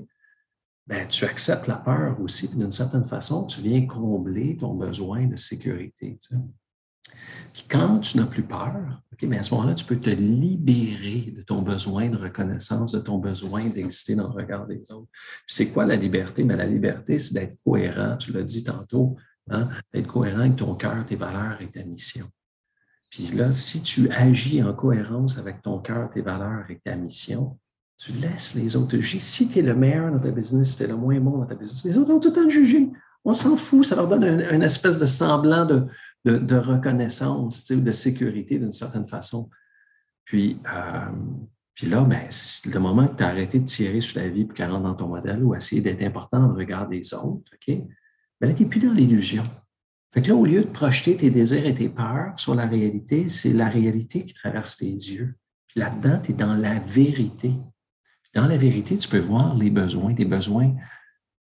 Ben, tu acceptes la peur aussi. D'une certaine façon, tu viens combler ton besoin de sécurité. Puis quand tu n'as plus peur, mais à ce moment-là, tu peux te libérer de ton besoin de reconnaissance, de ton besoin d'exister dans le regard des autres. c'est quoi la liberté? Mais la liberté, c'est d'être cohérent, tu l'as dit tantôt, hein, d'être cohérent avec ton cœur, tes valeurs et ta mission. Puis là, si tu agis en cohérence avec ton cœur, tes valeurs et ta mission, tu laisses les autres juger. Si tu es le meilleur dans ta business, si tu es le moins bon dans ta business, les autres ont tout le temps de juger. On s'en fout, ça leur donne une espèce de semblant de, reconnaissance de sécurité d'une certaine façon. Puis, euh, là, ben, le moment que tu as arrêté de tirer sur la vie pour qu'elle rentre dans ton modèle ou essayer d'être important dans le regard des autres? Ben là, tu n'es plus dans l'illusion. Fait que là, au lieu de projeter tes désirs et tes peurs sur la réalité, c'est la réalité qui traverse tes yeux. Puis là-dedans, tu es dans la vérité. Dans la vérité, tu peux voir les besoins, des besoins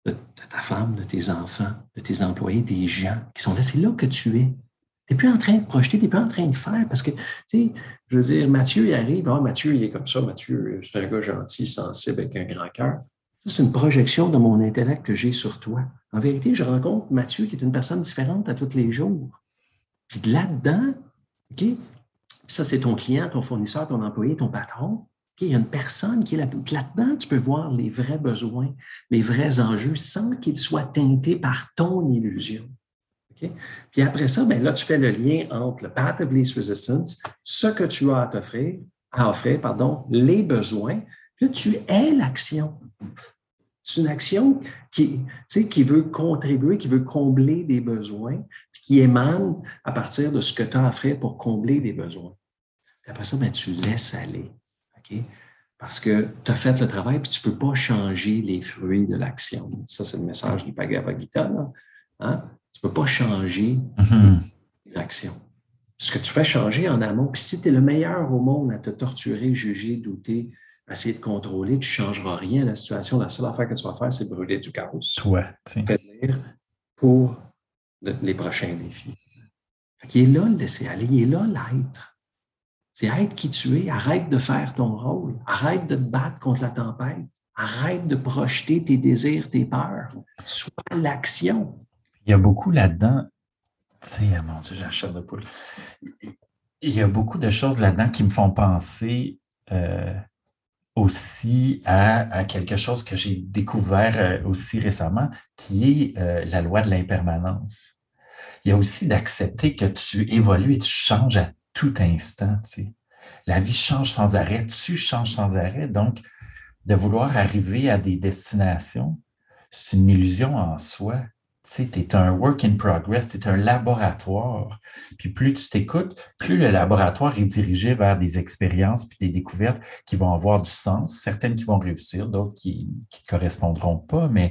de, ta femme, de tes enfants, de tes employés, des gens qui sont là. C'est là que tu es. Tu n'es plus en train de projeter, tu n'es plus en train de faire parce que, tu sais, je veux dire, Mathieu, il arrive, oh, Mathieu, il est comme ça, Mathieu, c'est un gars gentil, sensible, avec un grand cœur. c'est une projection de mon intellect que j'ai sur toi. En vérité, je rencontre Mathieu qui est une personne différente à tous les jours. Puis là-dedans, OK, ça, c'est ton client, ton fournisseur, ton employé, ton patron. Il y a une personne qui est là. Là-dedans, tu peux voir les vrais besoins, les vrais enjeux sans qu'ils soient teintés par ton illusion. Puis après ça, ben là, tu fais le lien entre le path of least resistance, ce que tu as à t'offrir, à offrir, pardon, les besoins. Puis là, tu es l'action. C'est une action qui, qui veut contribuer, qui veut combler des besoins, puis qui émane à partir de ce que tu as à offrir pour combler des besoins. Puis après ça, ben, tu laisses aller. Parce que tu as fait le travail, puis tu ne peux pas changer les fruits de l'action. Ça, c'est le message du Bhagavad Gita. Hein? Tu ne peux pas changer mm-hmm. l'action. Ce que tu fais changer en amont, puis si tu es le meilleur au monde à te torturer, juger, douter, essayer de contrôler, tu ne changeras rien à la situation. La seule affaire que tu vas faire, c'est brûler du chaos. Toi, pour les prochains défis. il est là le laisser aller, il est là l'être. C'est être qui tu es. Arrête de faire ton rôle. Arrête de te battre contre la tempête. Arrête de projeter tes désirs, tes peurs. Sois l'action. Il y a beaucoup là-dedans. Tu sais, mon Dieu, j'achète de poule. Il y a beaucoup de choses là-dedans qui me font penser euh, aussi à, quelque chose que j'ai découvert euh, aussi récemment, qui est euh, la loi de l'impermanence. Il y a aussi d'accepter que tu évolues et tu changes à tout instant. La vie change sans arrêt, tu changes sans arrêt. Donc, de vouloir arriver à des destinations, c'est une illusion en soi. Tu es un work in progress, tu un laboratoire. Puis plus tu t'écoutes, plus le laboratoire est dirigé vers des expériences puis des découvertes qui vont avoir du sens, certaines qui vont réussir, d'autres qui ne correspondront pas. Mais,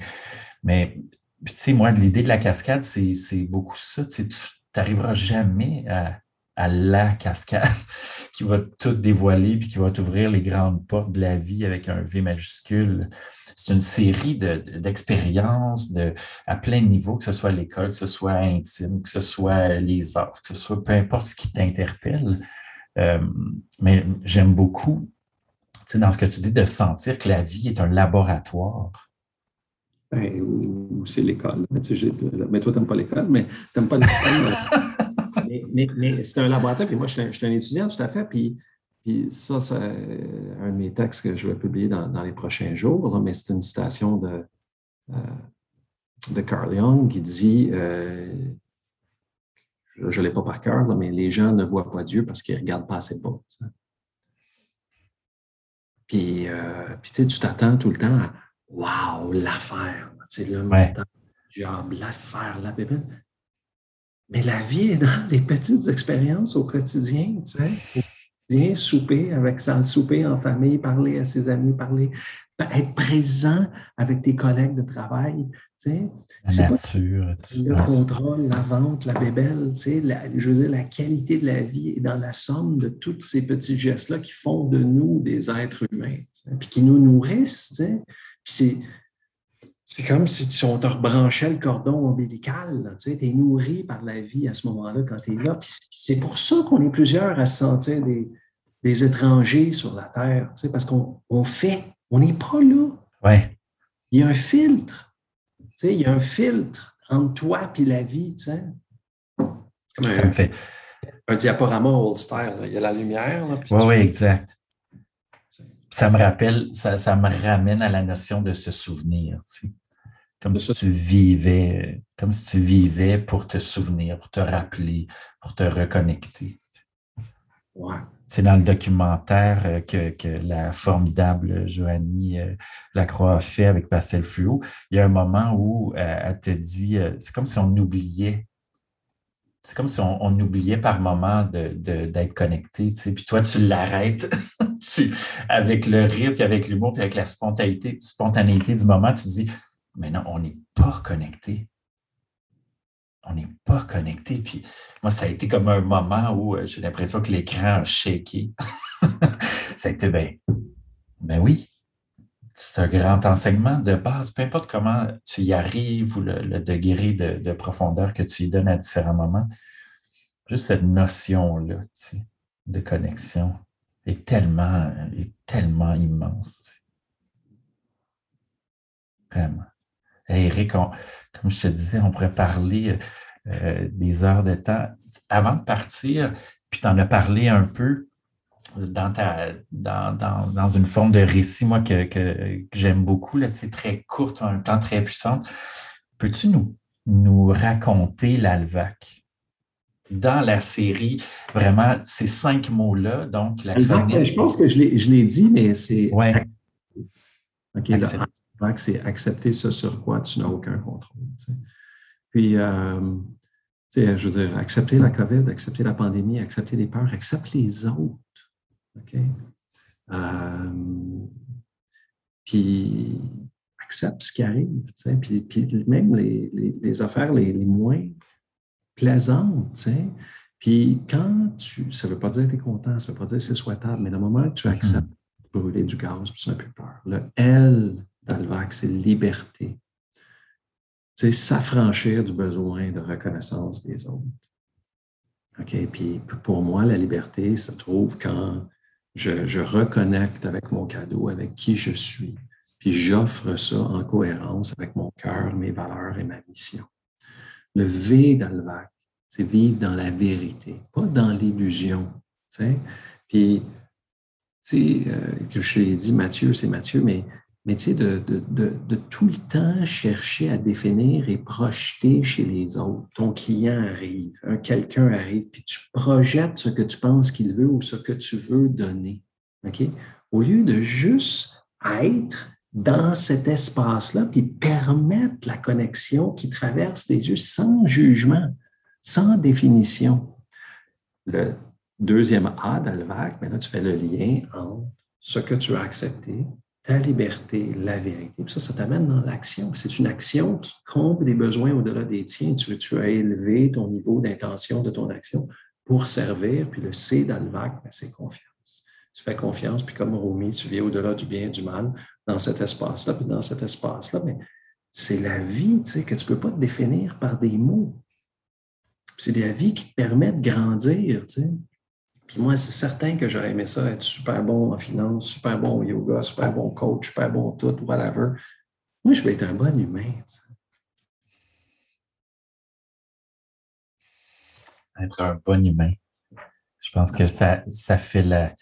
mais tu sais, moi, l'idée de la cascade, c'est beaucoup ça. Tu n'arriveras jamais à, à la cascade qui va tout dévoiler puis qui va t'ouvrir les grandes portes de la vie avec un V majuscule. C'est une série d'expériences de, à plein de niveaux, que ce soit l'école, que ce soit intime, que ce soit les arts, que ce soit peu importe ce qui t'interpelle. Euh, mais j'aime beaucoup, tu sais, dans ce que tu dis, de sentir que la vie est un laboratoire. Ben, ou, c'est l'école. Mais, mais, toi, tu n'aimes pas l'école, mais tu n'aimes pas le système. mais, c'est un laboratoire, puis moi, je suis un, étudiant tout à fait, puis, puis ça, c'est un de mes textes que je vais publier dans, les prochains jours, mais c'est une citation de, euh, de Carl Jung qui dit, euh, je ne l'ai pas par cœur, mais les gens ne voient pas Dieu parce qu'ils ne regardent pas assez bas. Puis, euh, puis tu t'attends tout le temps à Waouh, l'affaire, le ouais. job, l'affaire, la bébé. Mais la vie est dans les petites expériences au quotidien, tu sais. Bien souper avec ça, souper en famille, parler à ses amis, parler, être présent avec tes collègues de travail, tu sais. La nature. le contrôle, la vente, la bébelle, tu sais, je veux dire, la qualité de la vie est dans la somme de tous ces petits gestes-là qui font de nous des êtres humains, puis qui nous nourrissent, tu sais. c'est c'est comme si on te rebranchait le cordon ombilical. Tu es nourri par la vie à ce moment-là quand tu es là. c'est pour ça qu'on est plusieurs à se sentir des, étrangers sur la Terre, parce qu'on fait, on n'est pas là. Ouais. Il y a un filtre. il y a un filtre entre toi et la vie. C'est comme un, fait... un diaporama old style. Il y a la lumière. oui, oui, exact ça me rappelle, ça, ça, me ramène à la notion de se souvenir. Comme si tu vivais, comme si tu vivais pour te souvenir, pour te rappeler, pour te reconnecter. C'est dans le documentaire euh, que, la formidable Joanie euh, Lacroix a fait avec Pascal Fluo. Il y a un moment où euh, elle te dit, c'est comme si on oubliait c'est comme si on, oubliait par moment d'être connecté, tu sais. Puis toi, tu l'arrêtes avec le rire, puis avec l'humour, puis avec la spontanéité, spontanéité du moment, tu dis, mais non, on n'est pas connecté. On n'est pas connecté. Puis moi, ça a été comme un moment où euh, j'ai l'impression que l'écran a shaké. ça a été, ben, ben oui, ce grand enseignement de base, peu importe comment tu y arrives ou le, degré de, profondeur que tu y donnes à différents moments, juste cette notion-là de connexion est tellement, est tellement immense. Vraiment. Eric, comme je te disais, on pourrait parler euh, des heures de temps. Avant de partir, puis tu en as parlé un peu, dans, ta, dans, une forme de récit, moi, que, j'aime beaucoup, là, très courte, en même temps très puissante. Peux-tu nous, nous raconter l'ALVAC? Dans la série, vraiment, ces cinq mots-là, donc la Je pense que je l'ai dit, mais c'est. Ouais. OK, l'ALVAC, c'est accepter ce sur quoi tu n'as aucun contrôle. Puis, euh, je veux dire, accepter la COVID, accepter la pandémie, accepter les peurs, accepter les autres. OK? Euh, puis accepte ce qui arrive, puis, puis, même les, affaires les, moins plaisantes, Puis quand tu, ça ne veut pas dire que tu es content, ça ne veut pas dire que c'est souhaitable, mais le moment que tu acceptes de brûler du gaz, tu n'as plus peur. Le L d'Alvac, c'est liberté. C'est s'affranchir du besoin de reconnaissance des autres. OK? Puis pour moi, la liberté se trouve quand je, reconnecte avec mon cadeau, avec qui je suis, puis j'offre ça en cohérence avec mon cœur, mes valeurs et ma mission. Le V dans le vac, c'est vivre dans la vérité, pas dans l'illusion. Puis, tu sais, euh, que je l'ai dit, Mathieu, c'est Mathieu, mais mais tu sais, de, tout le temps chercher à définir et projeter chez les autres. Ton client arrive, quelqu'un arrive, puis tu projettes ce que tu penses qu'il veut ou ce que tu veux donner. OK? Au lieu de juste être dans cet espace-là, puis permettre la connexion qui traverse tes yeux sans jugement, sans définition. Le deuxième A d'Alvac, mais là, tu fais le lien entre ce que tu as accepté, ta liberté, la vérité. ça, ça t'amène dans l'action. C'est une action qui comble des besoins au-delà des tiens. Tu, tu as élevé ton niveau d'intention de ton action pour servir? Puis le C dans le vague, ben, c'est confiance. Tu fais confiance, puis comme Romy, tu vis au-delà du bien et du mal dans cet espace-là. Puis dans cet espace-là, mais ben, c'est la vie tu sais, que tu ne peux pas te définir par des mots. C'est la vie qui te permet de grandir. Tu sais. Puis moi, c'est certain que j'aurais aimé ça, être super bon en finance, super bon au yoga, super bon coach, super bon tout, whatever. Moi, je vais être un bon humain. Être un bon humain. Je pense que ça, ça fait la.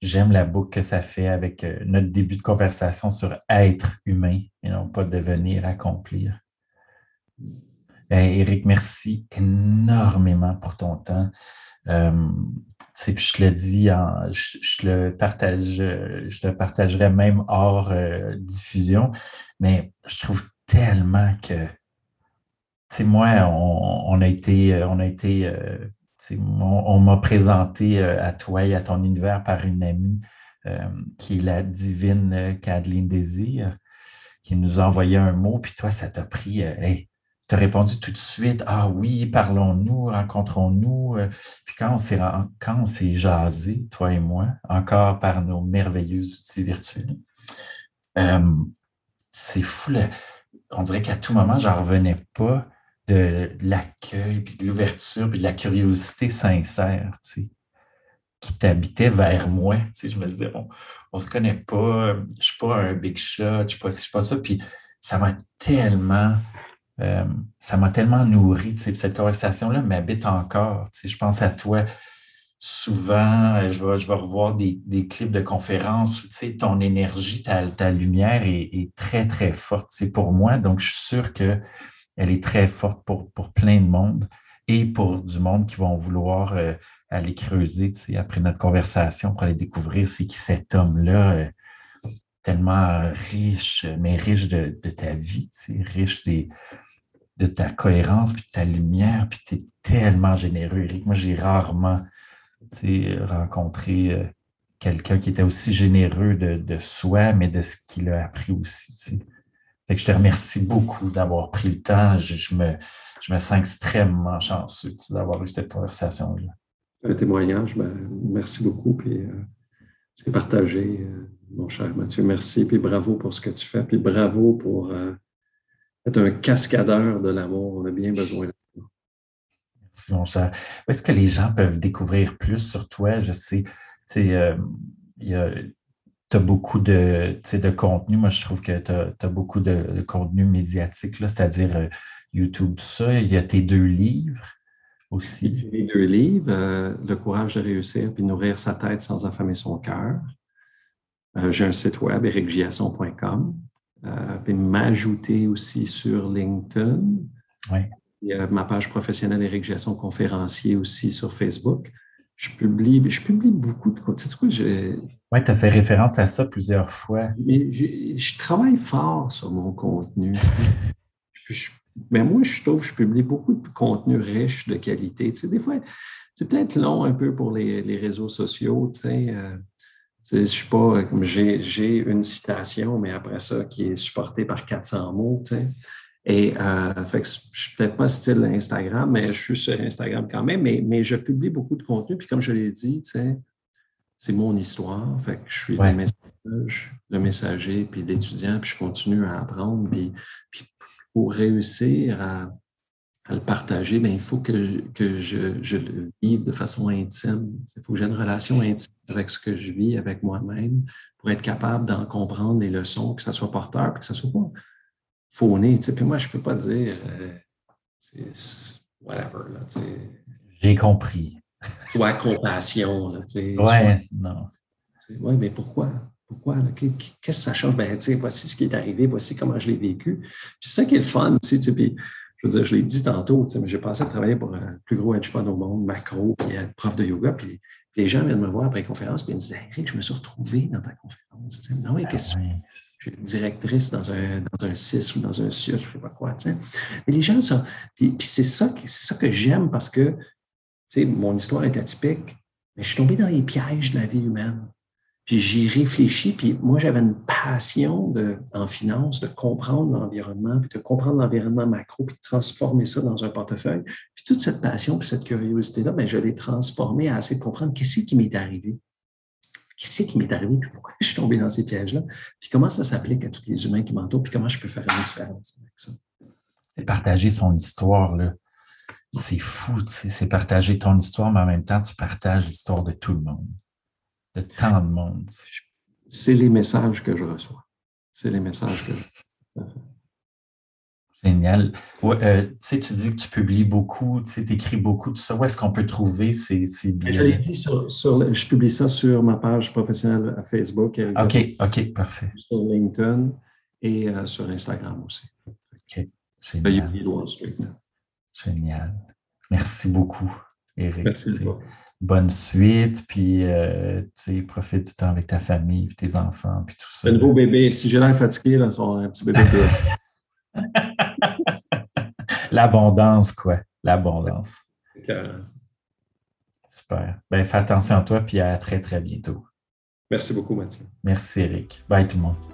J'aime la boucle que ça fait avec euh, notre début de conversation sur être humain et non pas devenir, accomplir. Eric, merci énormément pour ton temps. Euh, puis je te le dis, je, le partage, je te partagerai même hors euh, diffusion, mais je trouve tellement que, tu moi, on, a été, on a été, euh, on, m'a présenté à toi et à ton univers par une amie qui est la divine Kathleen Désir, qui nous a envoyé un mot, puis toi, ça t'a pris, répondu tout de suite Ah oui, parlons-nous, rencontrons-nous. Euh, puis quand on s'est on jasé, toi et moi, encore par nos merveilleux outils virtuels, euh, c'est fou. On dirait qu'à tout moment, j'en revenais pas de l'accueil, puis de l'ouverture, puis de la curiosité sincère, qui t'habitait vers moi. Je me disais, bon, on se connaît pas, je suis pas un big shot, je suis pas, je suis pas ça. Puis ça m'a tellement euh, ça m'a tellement nourri. Cette conversation-là m'habite encore. Je pense à toi souvent, euh, je vais, je vais revoir des, clips de conférences où ton énergie, ta, lumière est, très, très forte. Pour moi, donc je suis sûr qu'elle est très forte pour, pour plein de monde et pour du monde qui vont vouloir euh, aller creuser après notre conversation pour aller découvrir c'est qui cet homme-là, tellement riche, mais riche de, ta vie, riche de ta cohérence, puis de ta lumière, puis tu es tellement généreux, Eric. Moi, j'ai rarement rencontré euh, quelqu'un qui était aussi généreux de, soi, mais de ce qu'il a appris aussi. Je te remercie beaucoup d'avoir pris le temps. Je, me, je me sens extrêmement chanceux d'avoir eu cette conversation-là. Un témoignage, ben, merci beaucoup. Puis euh, c'est partagé. Euh, Mon cher Mathieu, merci. Puis bravo pour ce que tu fais. Puis bravo pour euh, être un cascadeur de l'amour. On a bien besoin de ça. Merci, mon cher. Est-ce que les gens peuvent découvrir plus sur toi? Je sais, tu sais, euh, tu as beaucoup de, de contenu. Moi, je trouve que tu as, beaucoup de, contenu médiatique, c'est-à-dire euh, YouTube, tout ça. Il y a tes deux livres aussi. J'ai les deux livres, Le courage de réussir puis nourrir sa tête sans affamer son cœur. Euh, j'ai un site web, ericgiasson.com. Euh, puis m'ajouter aussi sur LinkedIn. A ma page professionnelle Éric Giasson, conférencier aussi sur Facebook. Je publie, je publie beaucoup de contenu. Tu sais Oui, tu as fait référence à ça plusieurs fois. Mais je, travaille fort sur mon contenu. mais moi, je trouve que je publie beaucoup de contenu riche, de qualité. Tu sais, des fois, c'est peut-être long un peu pour les, les réseaux sociaux. Tu sais, euh, je suis pas j'ai une citation, mais après ça, qui est supportée par 400 mots. Et euh, fait que je suis peut-être pas style Instagram, mais je suis sur Instagram quand même, mais, mais je publie beaucoup de contenu. Puis comme je l'ai dit, c'est mon histoire. Fait que je suis le, message, le messager, puis l'étudiant, puis je continue à apprendre. Puis, puis pour réussir à, à le partager, bien, il faut que, que je, je, le vive de façon intime. Il faut que j'ai une relation intime avec ce que je vis, avec moi-même, pour être capable d'en comprendre les leçons, que ça soit porteur, puis que ça soit pas fauné. Puis moi, je ne peux pas dire euh, whatever. J'ai compris. Soit compassion. Là, ouais, non. Oui, mais pourquoi? Pourquoi? Qu'est-ce que ça change? Ben, voici ce qui est arrivé, voici comment je l'ai vécu. c'est ça qui est le fun aussi. Puis, je veux dire, je l'ai dit tantôt, mais j'ai passé à travailler pour le plus gros hedge fund au monde, macro, puis être prof de yoga, puis, les gens viennent me voir après la conférence, puis ils me disent Eric, je me suis retrouvé dans ta conférence. Non, oui, qu'est-ce que je suis directrice dans un, dans un CIS ou dans un CIUS, je ne sais pas quoi. Mais les gens sont. Puis, c'est ça, ça que j'aime parce que mon histoire est atypique, mais je suis tombé dans les pièges de la vie humaine. Puis j'y réfléchis, puis moi j'avais une passion en finance de comprendre l'environnement, puis de comprendre l'environnement macro, puis de transformer ça dans un portefeuille. Puis toute cette passion, puis cette curiosité-là, ben, je l'ai transformée à essayer de comprendre qu'est-ce qui m'est arrivé. Qu'est-ce qui m'est arrivé, puis pourquoi je suis tombé dans ces pièges-là, puis comment ça s'applique à tous les humains qui m'entourent, puis comment je peux faire une différence avec ça. C'est partager son histoire, là. C'est fou, c'est partager ton histoire, mais en même temps, tu partages l'histoire de tout le monde de tant de monde. C'est les messages que je reçois. C'est les messages que je Génial. Euh, tu sais, tu dis que tu publies beaucoup, tu écris beaucoup de ça. Où est-ce qu'on peut trouver ces, ces sur, je publie ça sur ma page professionnelle à Facebook. OK, OK, parfait. Sur LinkedIn et euh, sur Instagram aussi. OK, génial. Génial. Merci beaucoup, Eric. Merci beaucoup bonne suite, puis euh, profite du temps avec ta famille, tes enfants, puis tout ça. Le nouveau bébé, si j'ai l'air fatigué, là, c'est un petit bébé L'abondance, quoi. L'abondance. Super. Ben, fais attention à toi, puis à très, très bientôt. Merci beaucoup, Mathieu. Merci, Eric. Bye, tout le monde.